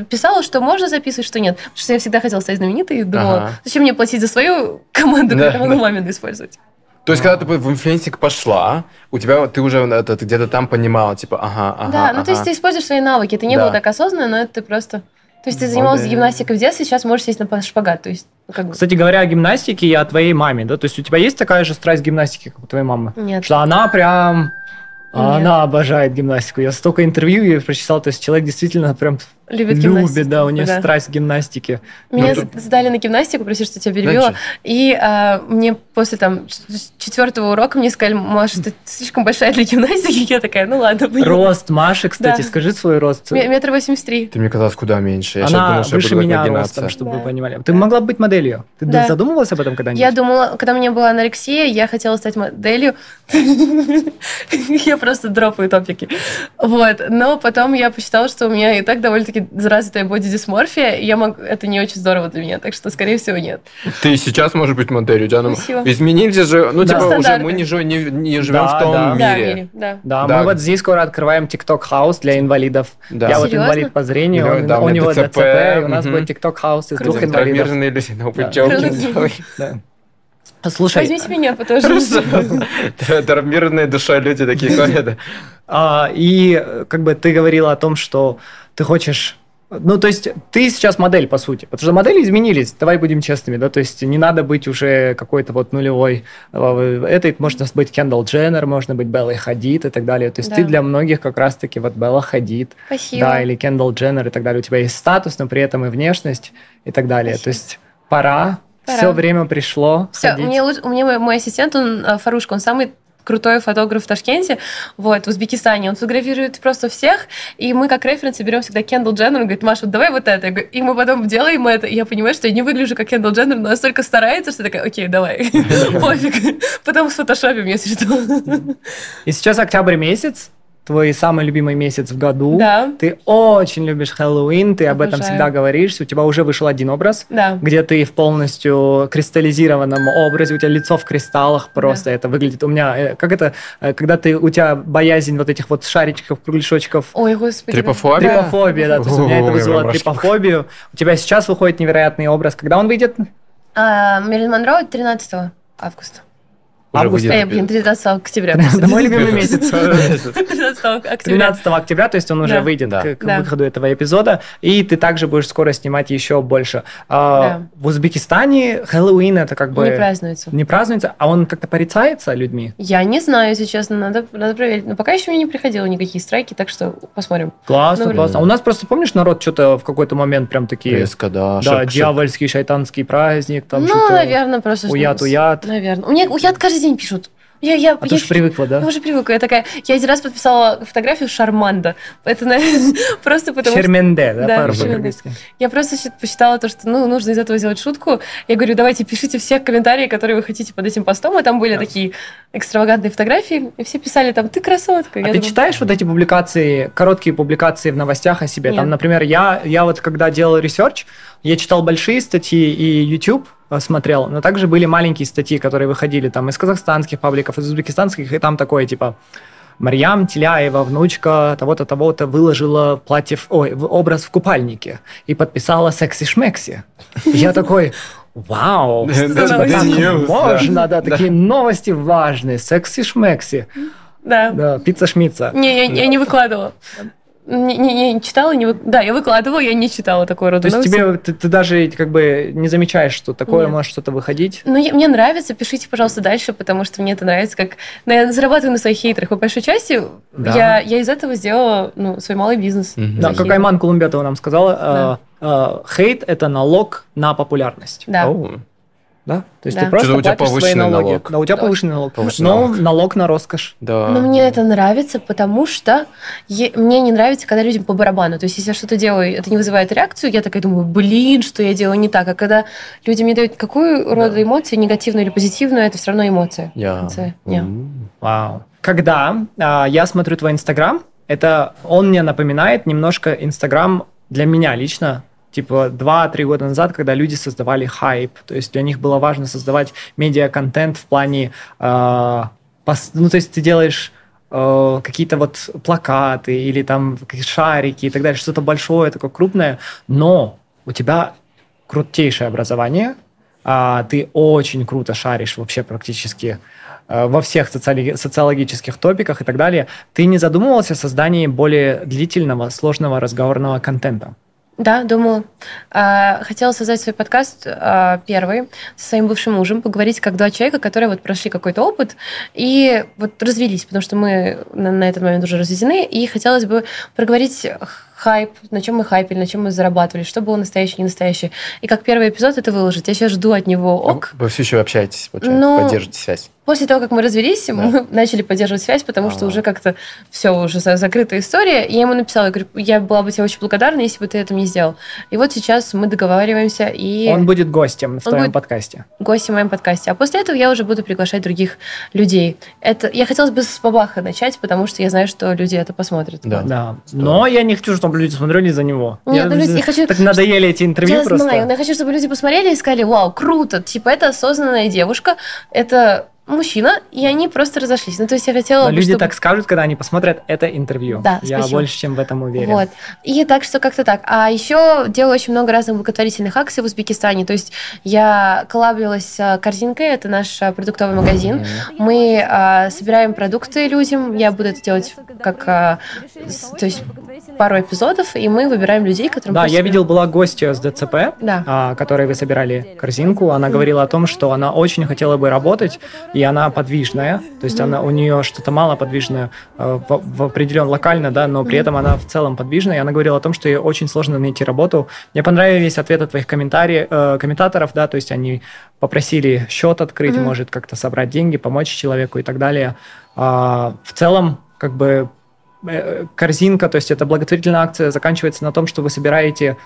S3: писала, что можно записывать, что нет. Потому что я всегда хотела стать знаменитой и думала, ага. зачем мне платить за свою команду, когда могу мамину использовать.
S1: То есть, когда ты в influencing пошла, у тебя ты уже это, ты где-то там понимала, типа, ага, ага.
S3: Да,
S1: ну ага.
S3: то есть ты используешь свои навыки. Это не да. было так осознанно, но это ты просто. То есть ты занималась Молодец. гимнастикой в детстве, сейчас можешь сесть на шпагат. То есть,
S2: ну, как бы... Кстати говоря, о гимнастике и о твоей маме, да? То есть у тебя есть такая же страсть к гимнастике, как у твоей мамы?
S3: Нет.
S2: Что она прям а она обожает гимнастику. Я столько интервью ей прочитал, то есть человек действительно прям любит, любит да, у нее да. страсть к гимнастике.
S3: Меня ну, сдали на гимнастику, прости, что тебя перебила, и а, мне после там четвертого урока мне сказали, Маша, ты слишком большая для гимнастики. Я такая, ну ладно. Поняла.
S2: Рост Маши, кстати, да. скажи свой рост.
S3: Метр восемьдесят три.
S1: Ты мне казалось куда меньше.
S2: Я Она думал, что выше меня ростом, чтобы да. вы понимали. Ты могла быть моделью? Ты да. задумывалась об этом когда-нибудь?
S3: Я думала, когда у меня была анорексия, я хотела стать моделью. Я просто дропаю топики. Вот. Но потом я посчитала, что у меня и так довольно-таки развитая бодидисморфия, я могу... это не очень здорово для меня, так что, скорее всего, нет.
S1: Ты сейчас можешь быть моделью, да? Ну, изменились же, ну, да. типа, уже мы не, жив, не, не живем да, в том да. мире.
S3: Да,
S2: да. да, мы вот здесь скоро открываем TikTok house для инвалидов. Да. Я Серьезно? вот инвалид по зрению, он, да, у, него ДЦП, и у нас будет TikTok house из двух инвалидов.
S1: Люди, joking.
S2: Да. Слушай.
S3: Возьмите меня, потому что...
S1: Травмированные душой люди такие ходят.
S2: А, и как бы ты говорила о том, что ты хочешь ну, то есть ты сейчас модель, по сути. Потому что модели изменились, давай будем честными, да, то есть не надо быть уже какой-то вот нулевой. Это можно быть Кендалл Дженнер, можно быть Беллой Хадид и так далее. То есть да. ты для многих как раз-таки вот Белла Хадид.
S3: Спасибо.
S2: Да, или Кендалл Дженнер и так далее. У тебя есть статус, но при этом и внешность и так далее. Спасибо. То есть пора, пора. все время пришло.
S3: Все, мне, у меня мой, мой ассистент, он э, Фарушка, он самый крутой фотограф в Ташкенте, вот, в Узбекистане, он фотографирует просто всех, и мы как референс берем всегда Кендалл Дженнер, он говорит, Маша, вот давай вот это, и мы потом делаем это, и я понимаю, что я не выгляжу как Кендалл Дженнер, но настолько старается, что такая, окей, давай, пофиг, потом с фотошопим, если что.
S2: И сейчас октябрь месяц, твой самый любимый месяц в году.
S3: Да.
S2: Ты очень любишь Хэллоуин, ты об этом всегда говоришь. У тебя уже вышел один образ,
S3: да.
S2: где ты в полностью кристаллизированном образе, у тебя лицо в кристаллах просто да. это выглядит. У меня, э, как это, э, когда ты, у тебя боязнь вот этих вот шаричков, кругляшочков.
S3: Ой, господи.
S1: Трипофобия?
S2: Трипофобия, да. То есть у меня это вызвало трипофобию. У тебя сейчас выходит невероятный образ. Когда он выйдет?
S3: А, Мерлин Монро 13 августа.
S2: Август.
S3: Э, блин, 13 октября.
S2: Это мой любимый месяц.
S3: 13 октября.
S2: 13 октября, то есть он уже выйдет к выходу этого эпизода. И ты также будешь скоро снимать еще больше. А, в Узбекистане Хэллоуин это как бы...
S3: Не празднуется.
S2: Не празднуется, а он как-то порицается людьми?
S3: Я не знаю, если честно, надо, надо проверить. Но пока еще мне не приходило никакие страйки, так что посмотрим.
S2: Классно, ну, классно. А у нас просто, помнишь, народ что-то в какой-то момент прям такие...
S1: Резко, да.
S2: Да, дьявольский, шайтанский праздник. Там
S3: ну, наверное, просто...
S2: Уят-уят.
S3: Наверное. У меня уят каждый день пишут. Я, я,
S2: а я, ты уже привыкла, да?
S3: Я уже привыкла. Я такая, я один раз подписала фотографию Шарманда. Это, наверное, просто потому
S2: Шерменде,
S3: да, да Шерменде. Я просто посчитала то, что ну, нужно из этого сделать шутку. Я говорю, давайте пишите все комментарии, которые вы хотите под этим постом. И там были да. такие экстравагантные фотографии. И все писали там, ты красотка.
S2: А я ты думаю, читаешь вот эти публикации, короткие публикации в новостях о себе? Нет. Там, например, я, я вот когда делал research, я читал большие статьи и YouTube, смотрел, но также были маленькие статьи, которые выходили там из казахстанских пабликов, из узбекистанских, и там такое типа Марьям Тилляева, внучка того-то, того-то, выложила платье, в, ой, образ в купальнике и подписала секси-шмекси. Я такой, Вау, можно, да, такие новости важные, секси-шмекси.
S3: Да.
S2: Да, пицца-шмица.
S3: Не, я не выкладывала. Не, не, не читала, не вы... да, я выкладывала, я не читала такой рода
S2: То есть тебе ты, ты даже как бы не замечаешь, что такое Нет. может что-то выходить?
S3: Ну, я, мне нравится, пишите, пожалуйста, дальше, потому что мне это нравится, как ну, я зарабатываю на своих хейтерах. По большой части да. я, я из этого сделала ну, свой малый бизнес.
S2: Угу. Да, как Айман Колумбетова нам сказала, да. э, э, хейт – это налог на популярность.
S3: Да. Oh.
S2: Да? То есть да. ты просто у тебя платишь свои налоги. Налог. Да, у тебя да. повышенный налог. Повышенный Но налог. налог на роскошь.
S1: Да.
S3: Но мне это нравится, потому что е- мне не нравится, когда людям по барабану. То есть если я что-то делаю, это не вызывает реакцию, я такая думаю, блин, что я делаю не так. А когда люди мне дают какую да. рода эмоции, негативную или позитивную, это все равно эмоция.
S1: Yeah.
S3: Yeah. Yeah.
S2: Вау. Когда а, я смотрю твой Инстаграм, это он мне напоминает немножко Инстаграм для меня лично типа 2-3 года назад, когда люди создавали хайп. То есть для них было важно создавать медиа-контент в плане... Э, ну, то есть ты делаешь э, какие-то вот плакаты или там шарики и так далее, что-то большое, такое крупное, но у тебя крутейшее образование, а ты очень круто шаришь вообще практически э, во всех социологических топиках и так далее. Ты не задумывался о создании более длительного, сложного разговорного контента?
S3: Да, думала. Хотела создать свой подкаст а, первый со своим бывшим мужем, поговорить как два человека, которые вот прошли какой-то опыт и вот развелись, потому что мы на этот момент уже разведены, и хотелось бы проговорить хайп, на чем мы хайпили, на чем мы зарабатывали, что было настоящее, не настоящее. И как первый эпизод это выложить. Я сейчас жду от него ок.
S1: Вы все еще общаетесь, получается, ну, поддержите связь?
S3: После того, как мы развелись, да. мы начали поддерживать связь, потому А-а-а. что уже как-то все, уже закрытая история. И я ему написала, я говорю, я была бы тебе очень благодарна, если бы ты это не сделал. И вот сейчас мы договариваемся и...
S2: Он будет гостем в Он твоем подкасте.
S3: Гостем в моем подкасте. А после этого я уже буду приглашать других людей. Это... Я хотела бы с Бабаха начать, потому что я знаю, что люди это посмотрят.
S2: Да. да. Но я не хочу, чтобы люди смотрели за него.
S3: Нет, я,
S2: ну,
S3: люди, я хочу...
S2: Так надоели эти интервью
S3: я
S2: просто.
S3: знаю, но я хочу, чтобы люди посмотрели и сказали, вау, круто, типа это осознанная девушка, это мужчина, и они просто разошлись. Ну, то есть я хотела...
S2: Но бы, люди чтобы... так скажут, когда они посмотрят это интервью.
S3: Да,
S2: Я
S3: спасибо.
S2: больше, чем в этом уверен.
S3: Вот. И так что как-то так. А еще делаю очень много разных благотворительных акций в Узбекистане. То есть я коллабилась с корзинкой, это наш продуктовый магазин. Mm-hmm. Мы а, собираем продукты людям. Я буду это делать как... А, с, то есть пару эпизодов, и мы выбираем людей, которым...
S2: Да, я видел, была гостья с ДЦП,
S3: да.
S2: а, которой вы собирали корзинку. Она говорила о том, что она очень хотела бы работать, и она подвижная. То есть она, у нее что-то мало подвижное э, в, в определен локально, да, но при этом она в целом подвижная. И она говорила о том, что ей очень сложно найти работу. Мне понравились ответы твоих комментариев, э, комментаторов, да, то есть они попросили счет открыть, mm. может как-то собрать деньги, помочь человеку и так далее. А, в целом, как бы Э, корзинка, то есть это благотворительная акция, заканчивается на том, что вы собираете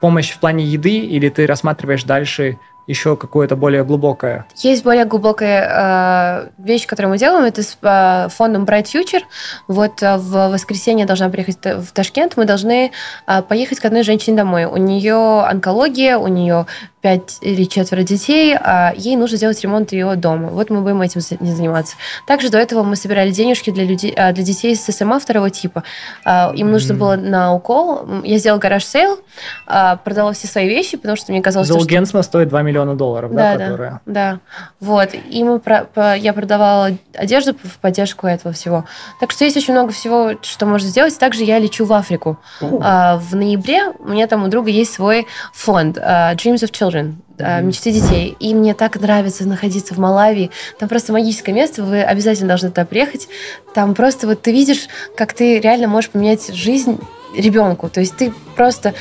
S2: помощь в плане еды, или ты рассматриваешь дальше еще какое-то более глубокое?
S3: Есть более глубокая э, вещь, которую мы делаем, это с э, фондом Bright Future. Вот э, в воскресенье должна приехать в Ташкент, мы должны э, поехать к одной женщине домой. У нее онкология, у нее пять или четверо детей, а ей нужно сделать ремонт ее дома. Вот мы будем этим заниматься. Также до этого мы собирали денежки для, людей, а, для детей с СМА второго типа. А, им нужно было на укол. Я сделала garage sale, а, продала все свои вещи, потому что мне казалось,
S2: Золгенсма что... стоит 2 миллиона долларов,
S3: да,
S2: да,
S3: которая... да, да. Вот. И мы про... я продавала одежду в поддержку этого всего. Так что есть очень много всего, что можно сделать. Также я лечу в Африку. В ноябре у меня там у друга есть свой фонд Dreams of Children children, mm-hmm. мечты детей. И мне так нравится находиться в Малави. Там просто магическое место, вы обязательно должны туда приехать. Там просто вот ты видишь, как ты реально можешь поменять жизнь ребенку. То есть ты просто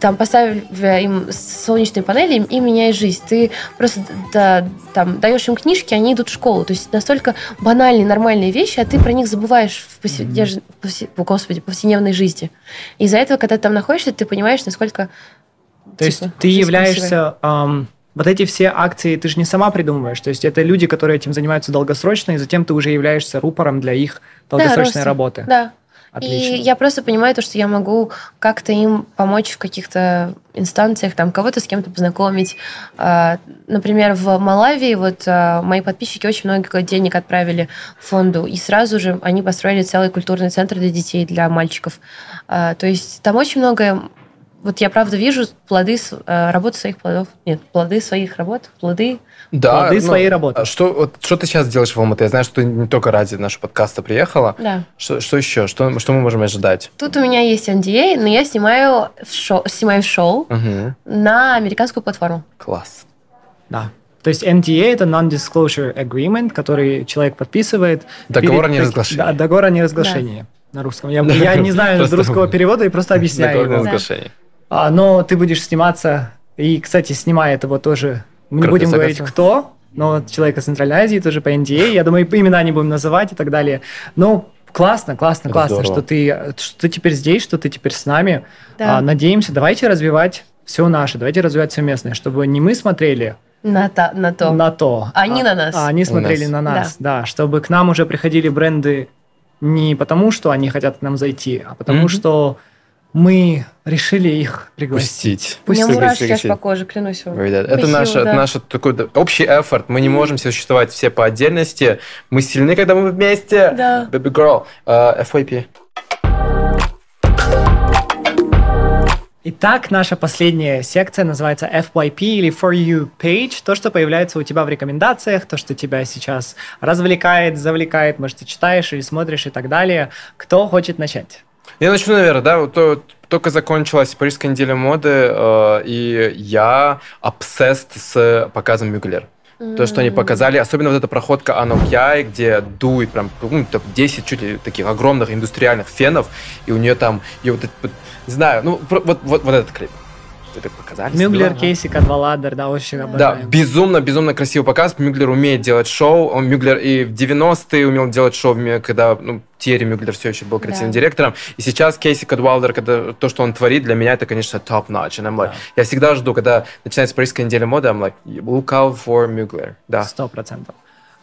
S3: там поставив им солнечные панели и меняешь жизнь. Ты просто да, там даешь им книжки, они идут в школу. То есть настолько банальные, нормальные вещи, а ты про них забываешь в, повседневной, mm-hmm. господи, повседневной жизни. Из-за этого, когда ты там находишься, ты понимаешь, насколько
S2: то есть типа, ты являешься... Эм, вот эти все акции ты же не сама придумываешь. То есть это люди, которые этим занимаются долгосрочно, и затем ты уже являешься рупором для их долгосрочной
S3: да,
S2: работы.
S3: Да. Отлично. И я просто понимаю то, что я могу как-то им помочь в каких-то инстанциях, там кого-то с кем-то познакомить. А, например, в Малавии вот а, мои подписчики очень много денег отправили фонду, и сразу же они построили целый культурный центр для детей, для мальчиков. А, то есть там очень много вот я правда вижу плоды э, работы своих плодов. Нет, плоды своих работ, плоды
S1: да,
S2: плоды ну, своей работы.
S1: Что, вот, что ты сейчас делаешь в Алматы? Я знаю, что ты не только ради нашего подкаста приехала.
S3: Да.
S1: Что, что еще? Что, что мы можем ожидать?
S3: Тут у меня есть NDA, но я снимаю, шоу, снимаю шоу угу. на американскую платформу.
S1: Класс.
S2: Да. То есть NDA – это Non-Disclosure Agreement, который человек подписывает.
S1: Договор о неразглашении.
S2: Да, договор о неразглашении да. на русском. Я, я не знаю русского перевода и просто объясняю
S1: Договор о неразглашении.
S2: А, но ты будешь сниматься, и, кстати, снимает его тоже, мы не будем говорить, кто, но человек из Центральной Азии, тоже по NDA, я думаю, имена не будем называть и так далее. Но классно, классно, классно, что ты, что ты теперь здесь, что ты теперь с нами. Да. А, надеемся, давайте развивать все наше, давайте развивать все местное, чтобы не мы смотрели
S3: на то, на то,
S2: на то
S3: они а, на нас,
S2: а они смотрели нас. на нас, да. да, чтобы к нам уже приходили бренды не потому, что они хотят к нам зайти, а потому mm-hmm. что мы решили их пригласить.
S3: Пусть У меня мурашки аж по коже, клянусь вам.
S1: Ребят, это наш, да. наш такой общий эфорт. Мы не можем существовать все по отдельности. Мы сильны, когда мы вместе.
S3: Да.
S1: Baby girl. Uh, FYP.
S2: Итак, наша последняя секция называется FYP или For You Page. То, что появляется у тебя в рекомендациях, то, что тебя сейчас развлекает, завлекает, может, ты читаешь или смотришь и так далее. Кто хочет начать?
S1: Я начну, наверное, да, вот только закончилась Парижская неделя моды, э, и я обсест с показом Мюглер. Mm-hmm. То, что они показали, особенно вот эта проходка Анокьяй, где дует прям ну, 10 чуть ли таких огромных индустриальных фенов, и у нее там, и вот, вот не знаю, ну, вот, вот, вот этот клип это показали.
S2: Мюглер, Кейси, Кадваладер, да, очень
S1: обожаем. Да, безумно, безумно красивый показ. Мюглер умеет делать шоу. Он Мюглер и в 90-е умел делать шоу, когда ну, Терри Мюглер все еще был креативным да. директором. И сейчас Кейси Кадвалдер, когда то, что он творит, для меня это, конечно, top-notch. And I'm like, да. Я всегда жду, когда начинается Парижская неделя моды, I'm like, look out for Mugler. Да.
S2: Сто процентов.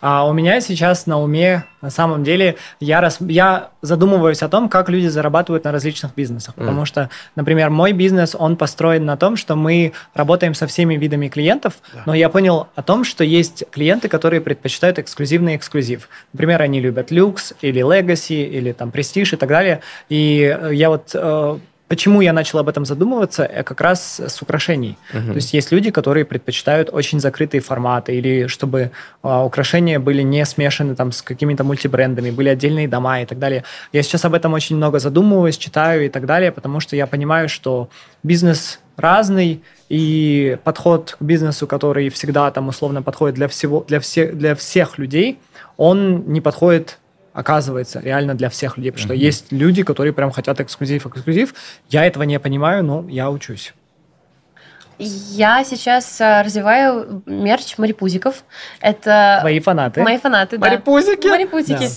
S2: А у меня сейчас на уме, на самом деле, я, рас... я задумываюсь о том, как люди зарабатывают на различных бизнесах. Mm. Потому что, например, мой бизнес, он построен на том, что мы работаем со всеми видами клиентов, yeah. но я понял о том, что есть клиенты, которые предпочитают эксклюзивный эксклюзив. Например, они любят люкс или legacy, или там престиж и так далее. И я вот э, почему я начал об этом задумываться, э, как раз с украшений.
S1: Мгм.
S2: То есть есть люди, которые предпочитают очень закрытые форматы, или чтобы а, украшения были не смешаны там с какими-то мультибрендами, были отдельные дома и так далее. Я сейчас об этом очень много задумываюсь, читаю и так далее, потому что я понимаю, что бизнес разный, и подход к бизнесу, который всегда там условно подходит для всего, для всех, для всех людей, он не подходит оказывается, реально для всех людей. Потому что есть люди, которые прям хотят эксклюзив, эксклюзив. Я этого не понимаю, но я учусь.
S3: Я сейчас а, развиваю мерч Марипузиков. Это
S2: Твои фанаты.
S3: мои фанаты, да.
S1: Марипузики?
S3: Марипузики.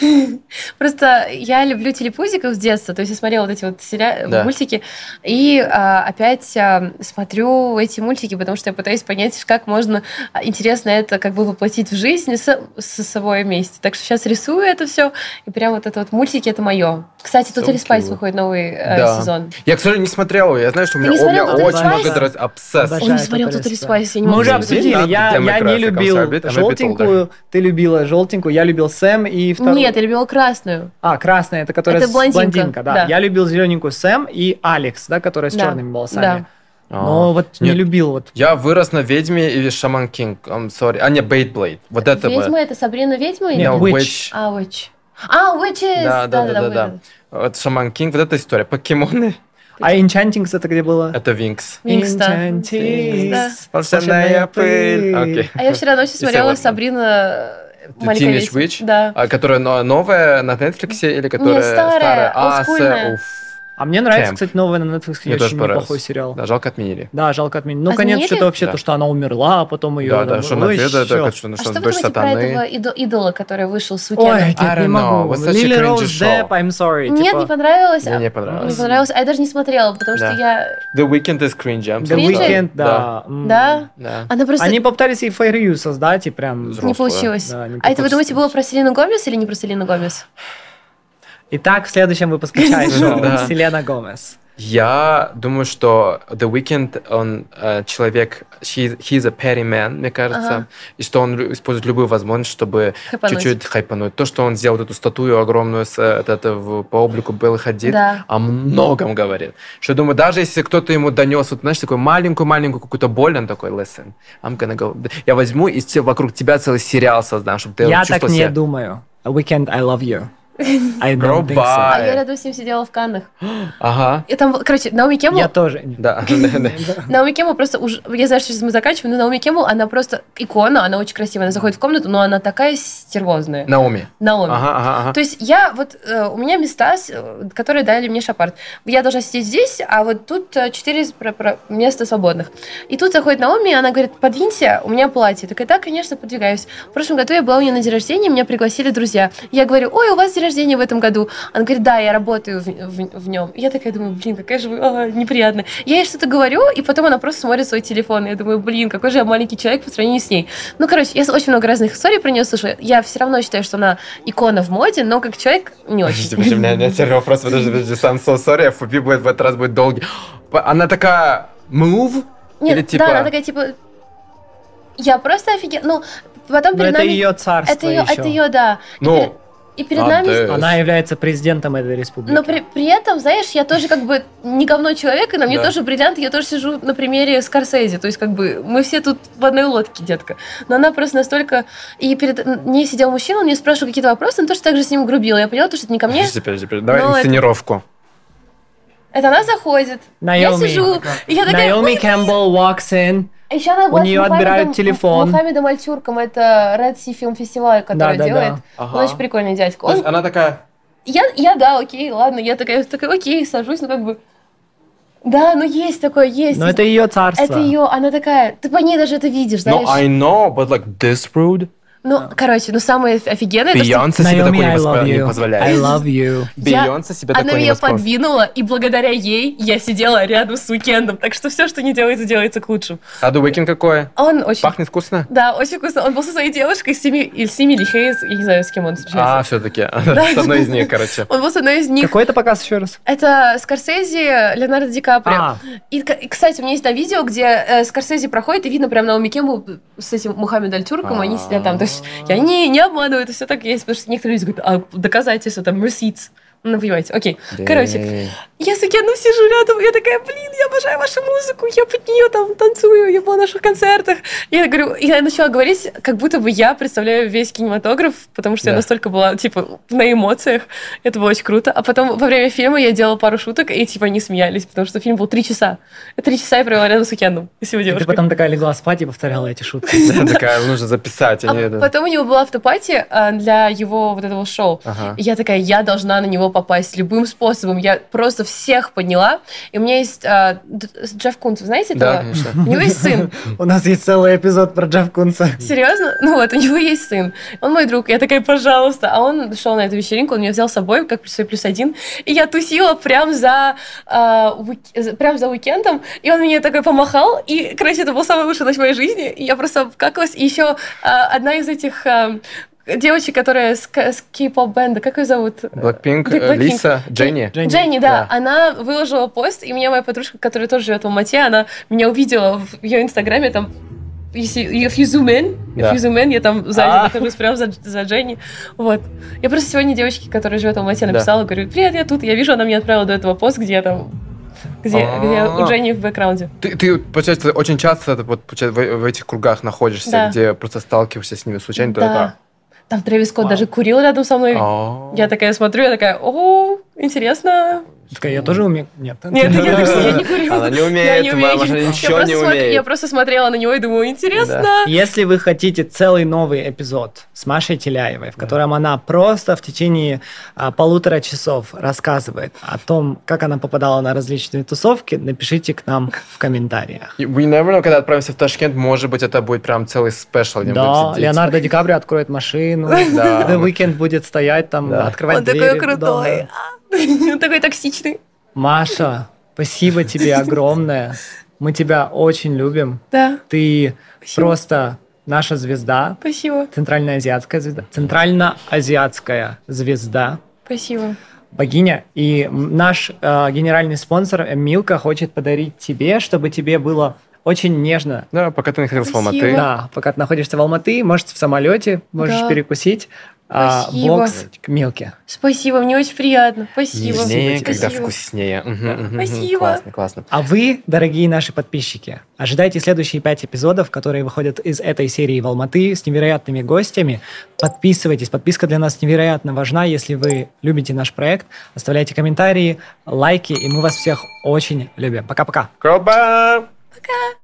S3: Просто я люблю телепузиков с детства, то есть я смотрела вот эти вот сериа-
S1: Да.
S3: мультики, и а, опять а, смотрю эти мультики, потому что я пытаюсь понять, как можно а, интересно это как бы воплотить в жизнь с, с собой вместе. Так что сейчас рисую это все, и прям вот это вот мультики, это мое. Кстати, Spice
S1: cute.
S3: выходит новый э,
S1: Да.
S3: сезон.
S1: Я, к сожалению, не смотрел его. Я знаю, что у меня, у меня очень много
S2: Spice?
S1: Обсесс.
S2: Обожаю.
S3: Он не смотрел
S2: Spice.
S3: Spice, я не
S2: Мы уже обсудили. Я, я не любил желтенькую, ты любила желтенькую, я любил Сэм и вторую.
S3: Нет, я любила красную.
S2: А, красная, это которая
S3: Это
S2: с-
S3: блондинка,
S2: да.
S3: да.
S2: Я любил зелененькую Сэм и Алекс, да, которая с
S3: Да,
S2: черными волосами.
S3: да.
S2: Но
S1: А.
S2: вот не
S1: Нет,
S2: любил вот.
S1: Я вырос на ведьме или Shaman King. I'm sorry. А, не, Beyblade. Вот это
S3: Ведьма
S1: бы.
S3: это Сабрина ведьма? или-
S2: Нет, Witch.
S3: А, Witch. А, Witches!
S1: Да, да, да, да, да.
S3: Witches.
S1: Вот Shaman King, вот эта история. Покемоны.
S2: А Enchantings это где было?
S1: Это Винкс.
S3: Винкс, да.
S2: Enchantings.
S1: Волшебная пыль. Окей.
S3: А я вчера ночью смотрела. Сабрина
S1: Teenage. Witch?
S3: Да.
S1: А, которая но- новая на Netflix или которая
S3: старая,
S1: А,
S3: олдскульная.
S1: с- уф.
S2: А мне нравится,
S1: Camp.
S2: кстати, новый на Netflix
S1: Мне
S2: очень неплохой сериал. Да.
S1: Да, жалко отменили.
S2: жалко отменить. Ну,
S3: Отменили?
S2: конец что-то вообще,
S1: Да.
S2: то, что она умерла, а потом ее...
S1: Да, да, что на это, это, что
S3: А
S1: на
S3: что
S1: что
S3: вы
S1: дочь
S3: думаете про этого
S1: сатаны.
S3: идо- идола, который вышел с
S2: Ой,
S3: уикендом?
S2: нет, не могу. Лили Роуз. Депп, I'm sorry.
S3: Нет,
S2: типа,
S3: не понравилось.
S1: Мне не
S3: А,
S1: понравилось.
S3: Не понравилось. А я даже не смотрела, потому что
S1: Да.
S3: я...
S1: The Weeknd is cringe, I'm
S2: The. Weeknd, да.
S3: Да?
S1: Да.
S3: Она просто
S2: Они попытались эйфорию создать, и прям...
S3: Не получилось.
S2: Да, не
S3: а это вы думаете было про Селену Гомес или не про Селену Гомес?
S2: Итак, в следующем выпуске Чай Шоу
S1: Да.
S2: Селена Гомес.
S1: Я думаю, что The Weeknd, он э, человек, he, he's a petty man, мне кажется,
S3: Ага.
S1: и что он использует любую возможность, чтобы
S3: Хайпануть.
S1: чуть-чуть хайпануть. То, что он сделал вот эту статую огромную с, э, вот это, в- по облику Беллы Хадид,
S3: Да.
S1: о многом говорит. Что я думаю, даже если кто-то ему донес, вот, знаешь, такую маленькую-маленькую какую-то боль, он такой, listen, I'm gonna go. Я возьму и вокруг тебя целый сериал создам, чтобы ты
S2: Я
S1: чувствовал
S2: так не
S1: себя...
S2: думаю. A Weekend, I love you. I don't think so.
S3: А я рядом с ним сидела в Каннах.
S1: Ага.
S3: И там, короче, Наоми Кэмпбелл...
S2: Я тоже.
S1: Да.
S3: Наоми Кэмпбелл просто уже... Я знаю, что сейчас мы заканчиваем, но Наоми Кэмпбелл, она просто икона, она очень красивая. Она заходит в комнату, но она такая стервозная.
S1: Наоми.
S3: Наоми.
S1: Ага, ага, ага.
S3: То есть я вот, э, у меня места, которые дали мне шапарт. Я должна сидеть здесь, а вот тут э, четыре места свободных. И тут заходит Наоми, и она говорит, подвинься, у меня платье. Я такая, да, конечно, подвигаюсь. В прошлом году я была у нее на день рождения, меня пригласили друзья. Я говорю, ой, у вас день рождения в этом году. Она говорит, да, я работаю в, в- в нем. Я такая думаю, блин, какая же вы а, неприятная. Я ей что-то говорю, и потом она просто смотрит свой телефон. И я думаю, блин, какой же я маленький человек по сравнению с ней. Ну, короче, я очень много разных историй про нее слышу. Я все равно считаю, что она икона в моде, но как человек не очень.
S1: Подожди, у меня, теперь вопрос, подожди, подожди, сам so sorry, FP будет в этот раз будет долгий. Она такая, move?
S3: Нет,
S1: Или типа...
S3: да, она такая, типа, я просто офигела. Ну, потом
S2: Но
S3: перед
S2: это
S3: нами...
S2: ее царство
S3: это ее,
S2: еще.
S3: это ее, да.
S1: Ну,
S3: И перед
S1: а,
S3: нами...
S1: да.
S2: Она является президентом этой республики.
S3: Но при, при этом, знаешь, я тоже как бы не говно человек, и на мне
S1: Да.
S3: тоже бриллиант, я тоже сижу на примере Скорсезе. То есть, как бы, мы все тут в одной лодке, детка. Но она просто настолько... И перед ней сидел мужчина, он мне спрашивал какие-то вопросы, он тоже так же с ним грубил. Я поняла, то, что это не ко мне.
S1: Подожди, подожди, подожди, давай
S3: это-
S1: инсценировку.
S3: Это она заходит.
S2: Наоми.
S3: Я сижу, и я такая... «Ой,
S2: Кэмпбелл walks in.
S3: Еще она
S2: У
S3: была
S2: нее
S3: Мухаммедом-
S2: отбирают телефон.
S3: Мухаммедом Альтюрком, это Red Sea Film Festival, который
S2: Да, да,
S3: делает.
S2: да.
S1: Ага.
S3: Он очень прикольный дядька.
S1: То есть
S3: Он,
S1: она такая...
S3: я, я, да, окей, ладно, я такая, такая, окей, сажусь, ну как бы... Да, ну есть такое, есть.
S2: Но это ее царство.
S3: Это ее, она такая, ты по ней даже это видишь,
S1: No,
S3: знаешь.
S1: I know, but like this rude.
S3: Ну, короче, ну самое офигенное, это что
S1: Бейонсе себе
S2: Наоми,
S1: такое не,
S2: love
S1: не
S2: you. I
S1: позволяет.
S2: love you.
S3: Я-
S1: Бейонсе себе
S3: она
S1: такое не
S3: меня
S1: воспро-
S3: подвинула, и благодаря ей я сидела рядом с Уикендом. Так что все, что не делается, делается к лучшему.
S1: А The Weeknd какое?
S3: Он очень...
S1: Пахнет вкусно?
S3: Да, очень вкусно. Он был со своей девушкой, с Сими, или с Эмили Хейз, я не знаю, с кем он встречается.
S1: А, все-таки. С одной из них, короче.
S3: Он был с одной из них.
S2: Какой это показ еще раз?
S3: Это Скорсезе, Леонардо Ди Каприо.
S2: А.
S3: И, кстати, у меня есть там видео, где э, Скорсезе проходит, и видно прям Наоми Кембл с этим Мухаммед Аль-Тюрком, они сидят там. То есть я не, не обманываю, это все так есть, потому что некоторые люди говорят, а доказательства, там, receipts. Ну, понимаете, окей. Короче, я с Океаном сижу рядом, я такая, блин, я обожаю вашу музыку, я под нее там танцую, я была на наших концертах. Я говорю, я начала говорить, как будто бы я представляю весь кинематограф, потому что да. я настолько была, типа, на эмоциях. Это было очень круто. А потом во время фильма я делала пару шуток, и, типа, они смеялись, потому что фильм был три часа. Три часа я провела рядом с Океаном.
S2: И ты потом такая легла спать и повторяла эти шутки.
S1: Такая, нужно записать.
S3: А потом у него была автопати а, для его вот этого шоу. Я такая, я должна на него попасть любым способом. Я просто всех подняла. И у меня есть э, Джефф Кунц, знаете этого?
S1: Да, конечно.
S3: У него есть сын.
S2: У нас есть целый эпизод про Джефф Кунца.
S3: Серьезно? Ну вот, у него есть сын. Он мой друг. Я такая, пожалуйста. А он шел на эту вечеринку, он меня взял с собой, как свой плюс один. И я тусила прям за, э, прям за уикендом. И он мне такой помахал. И, короче, это был самый лучший ночь в моей жизни. И я просто вкакалась. И еще э, одна из этих э, девочек, которая с, с кей-поп бенда, как ее зовут?
S1: Blackpink, Blackpink. Лиса, Дженни.
S3: Дженни, Дженни да. да. Она выложила пост, и мне моя подружка, которая тоже живет в Алмате, она меня увидела в ее инстаграме, там если if you zoom in, if you zoom in, я там сзади а. нахожусь прямо за, за Дженни. Вот. Я просто сегодня девочке, которая живет в Алмате, написала, да. говорю, привет, я тут. Я вижу, она мне отправила до этого пост, где я там где, где у Дженни в бэкграунде.
S1: Ты, ты, получается, очень часто вот, в, в этих кругах находишься, да. где просто сталкиваешься с ними случайно, да. только
S3: там Трэвис Скотт даже курил рядом со мной. Я такая смотрю, я такая, о, интересно.
S2: Такая, я тоже умею. Нет,
S3: нет, я, я не курю.
S1: Она не умеет, не умею. Маша ничего не умеет.
S3: Я просто смотрела на него и думаю, интересно. Да.
S2: Если вы хотите целый новый эпизод с Машей Теляевой, в котором да. она просто в течение а, полутора часов рассказывает о том, как она попадала на различные тусовки, напишите к нам в комментариях.
S1: We never know, когда отправимся в Ташкент, может быть, это будет прям целый спешл.
S2: Да, Леонардо Ди Каприо откроет машину, The Weeknd будет стоять там, открывать двери.
S3: Он такой крутой. Он такой токсичный.
S2: Маша, спасибо тебе огромное. Мы тебя очень любим.
S3: Да.
S2: Ты спасибо. просто наша звезда.
S3: Спасибо.
S2: Центральноазиатская звезда. Центральноазиатская звезда.
S3: Спасибо.
S2: Богиня. И наш э, генеральный спонсор Милка хочет подарить тебе, чтобы тебе было очень нежно.
S1: Да, пока ты находился в Алматы.
S2: Да, пока ты находишься в Алматы, может, в самолете, можешь да. перекусить. А, Спасибо. А, бокс мелкий.
S3: Спасибо, мне очень приятно. Спасибо.
S1: Нежнее,
S3: Спасибо.
S1: когда вкуснее. Угу,
S3: Спасибо.
S1: Классно, классно.
S2: А вы, дорогие наши подписчики, ожидайте следующие пять эпизодов, которые выходят из этой серии в Алматы с невероятными гостями. Подписывайтесь. Подписка для нас невероятно важна. Если вы любите наш проект, оставляйте комментарии, лайки, и мы вас всех очень любим. Пока-пока.
S1: Пока.
S3: Пока.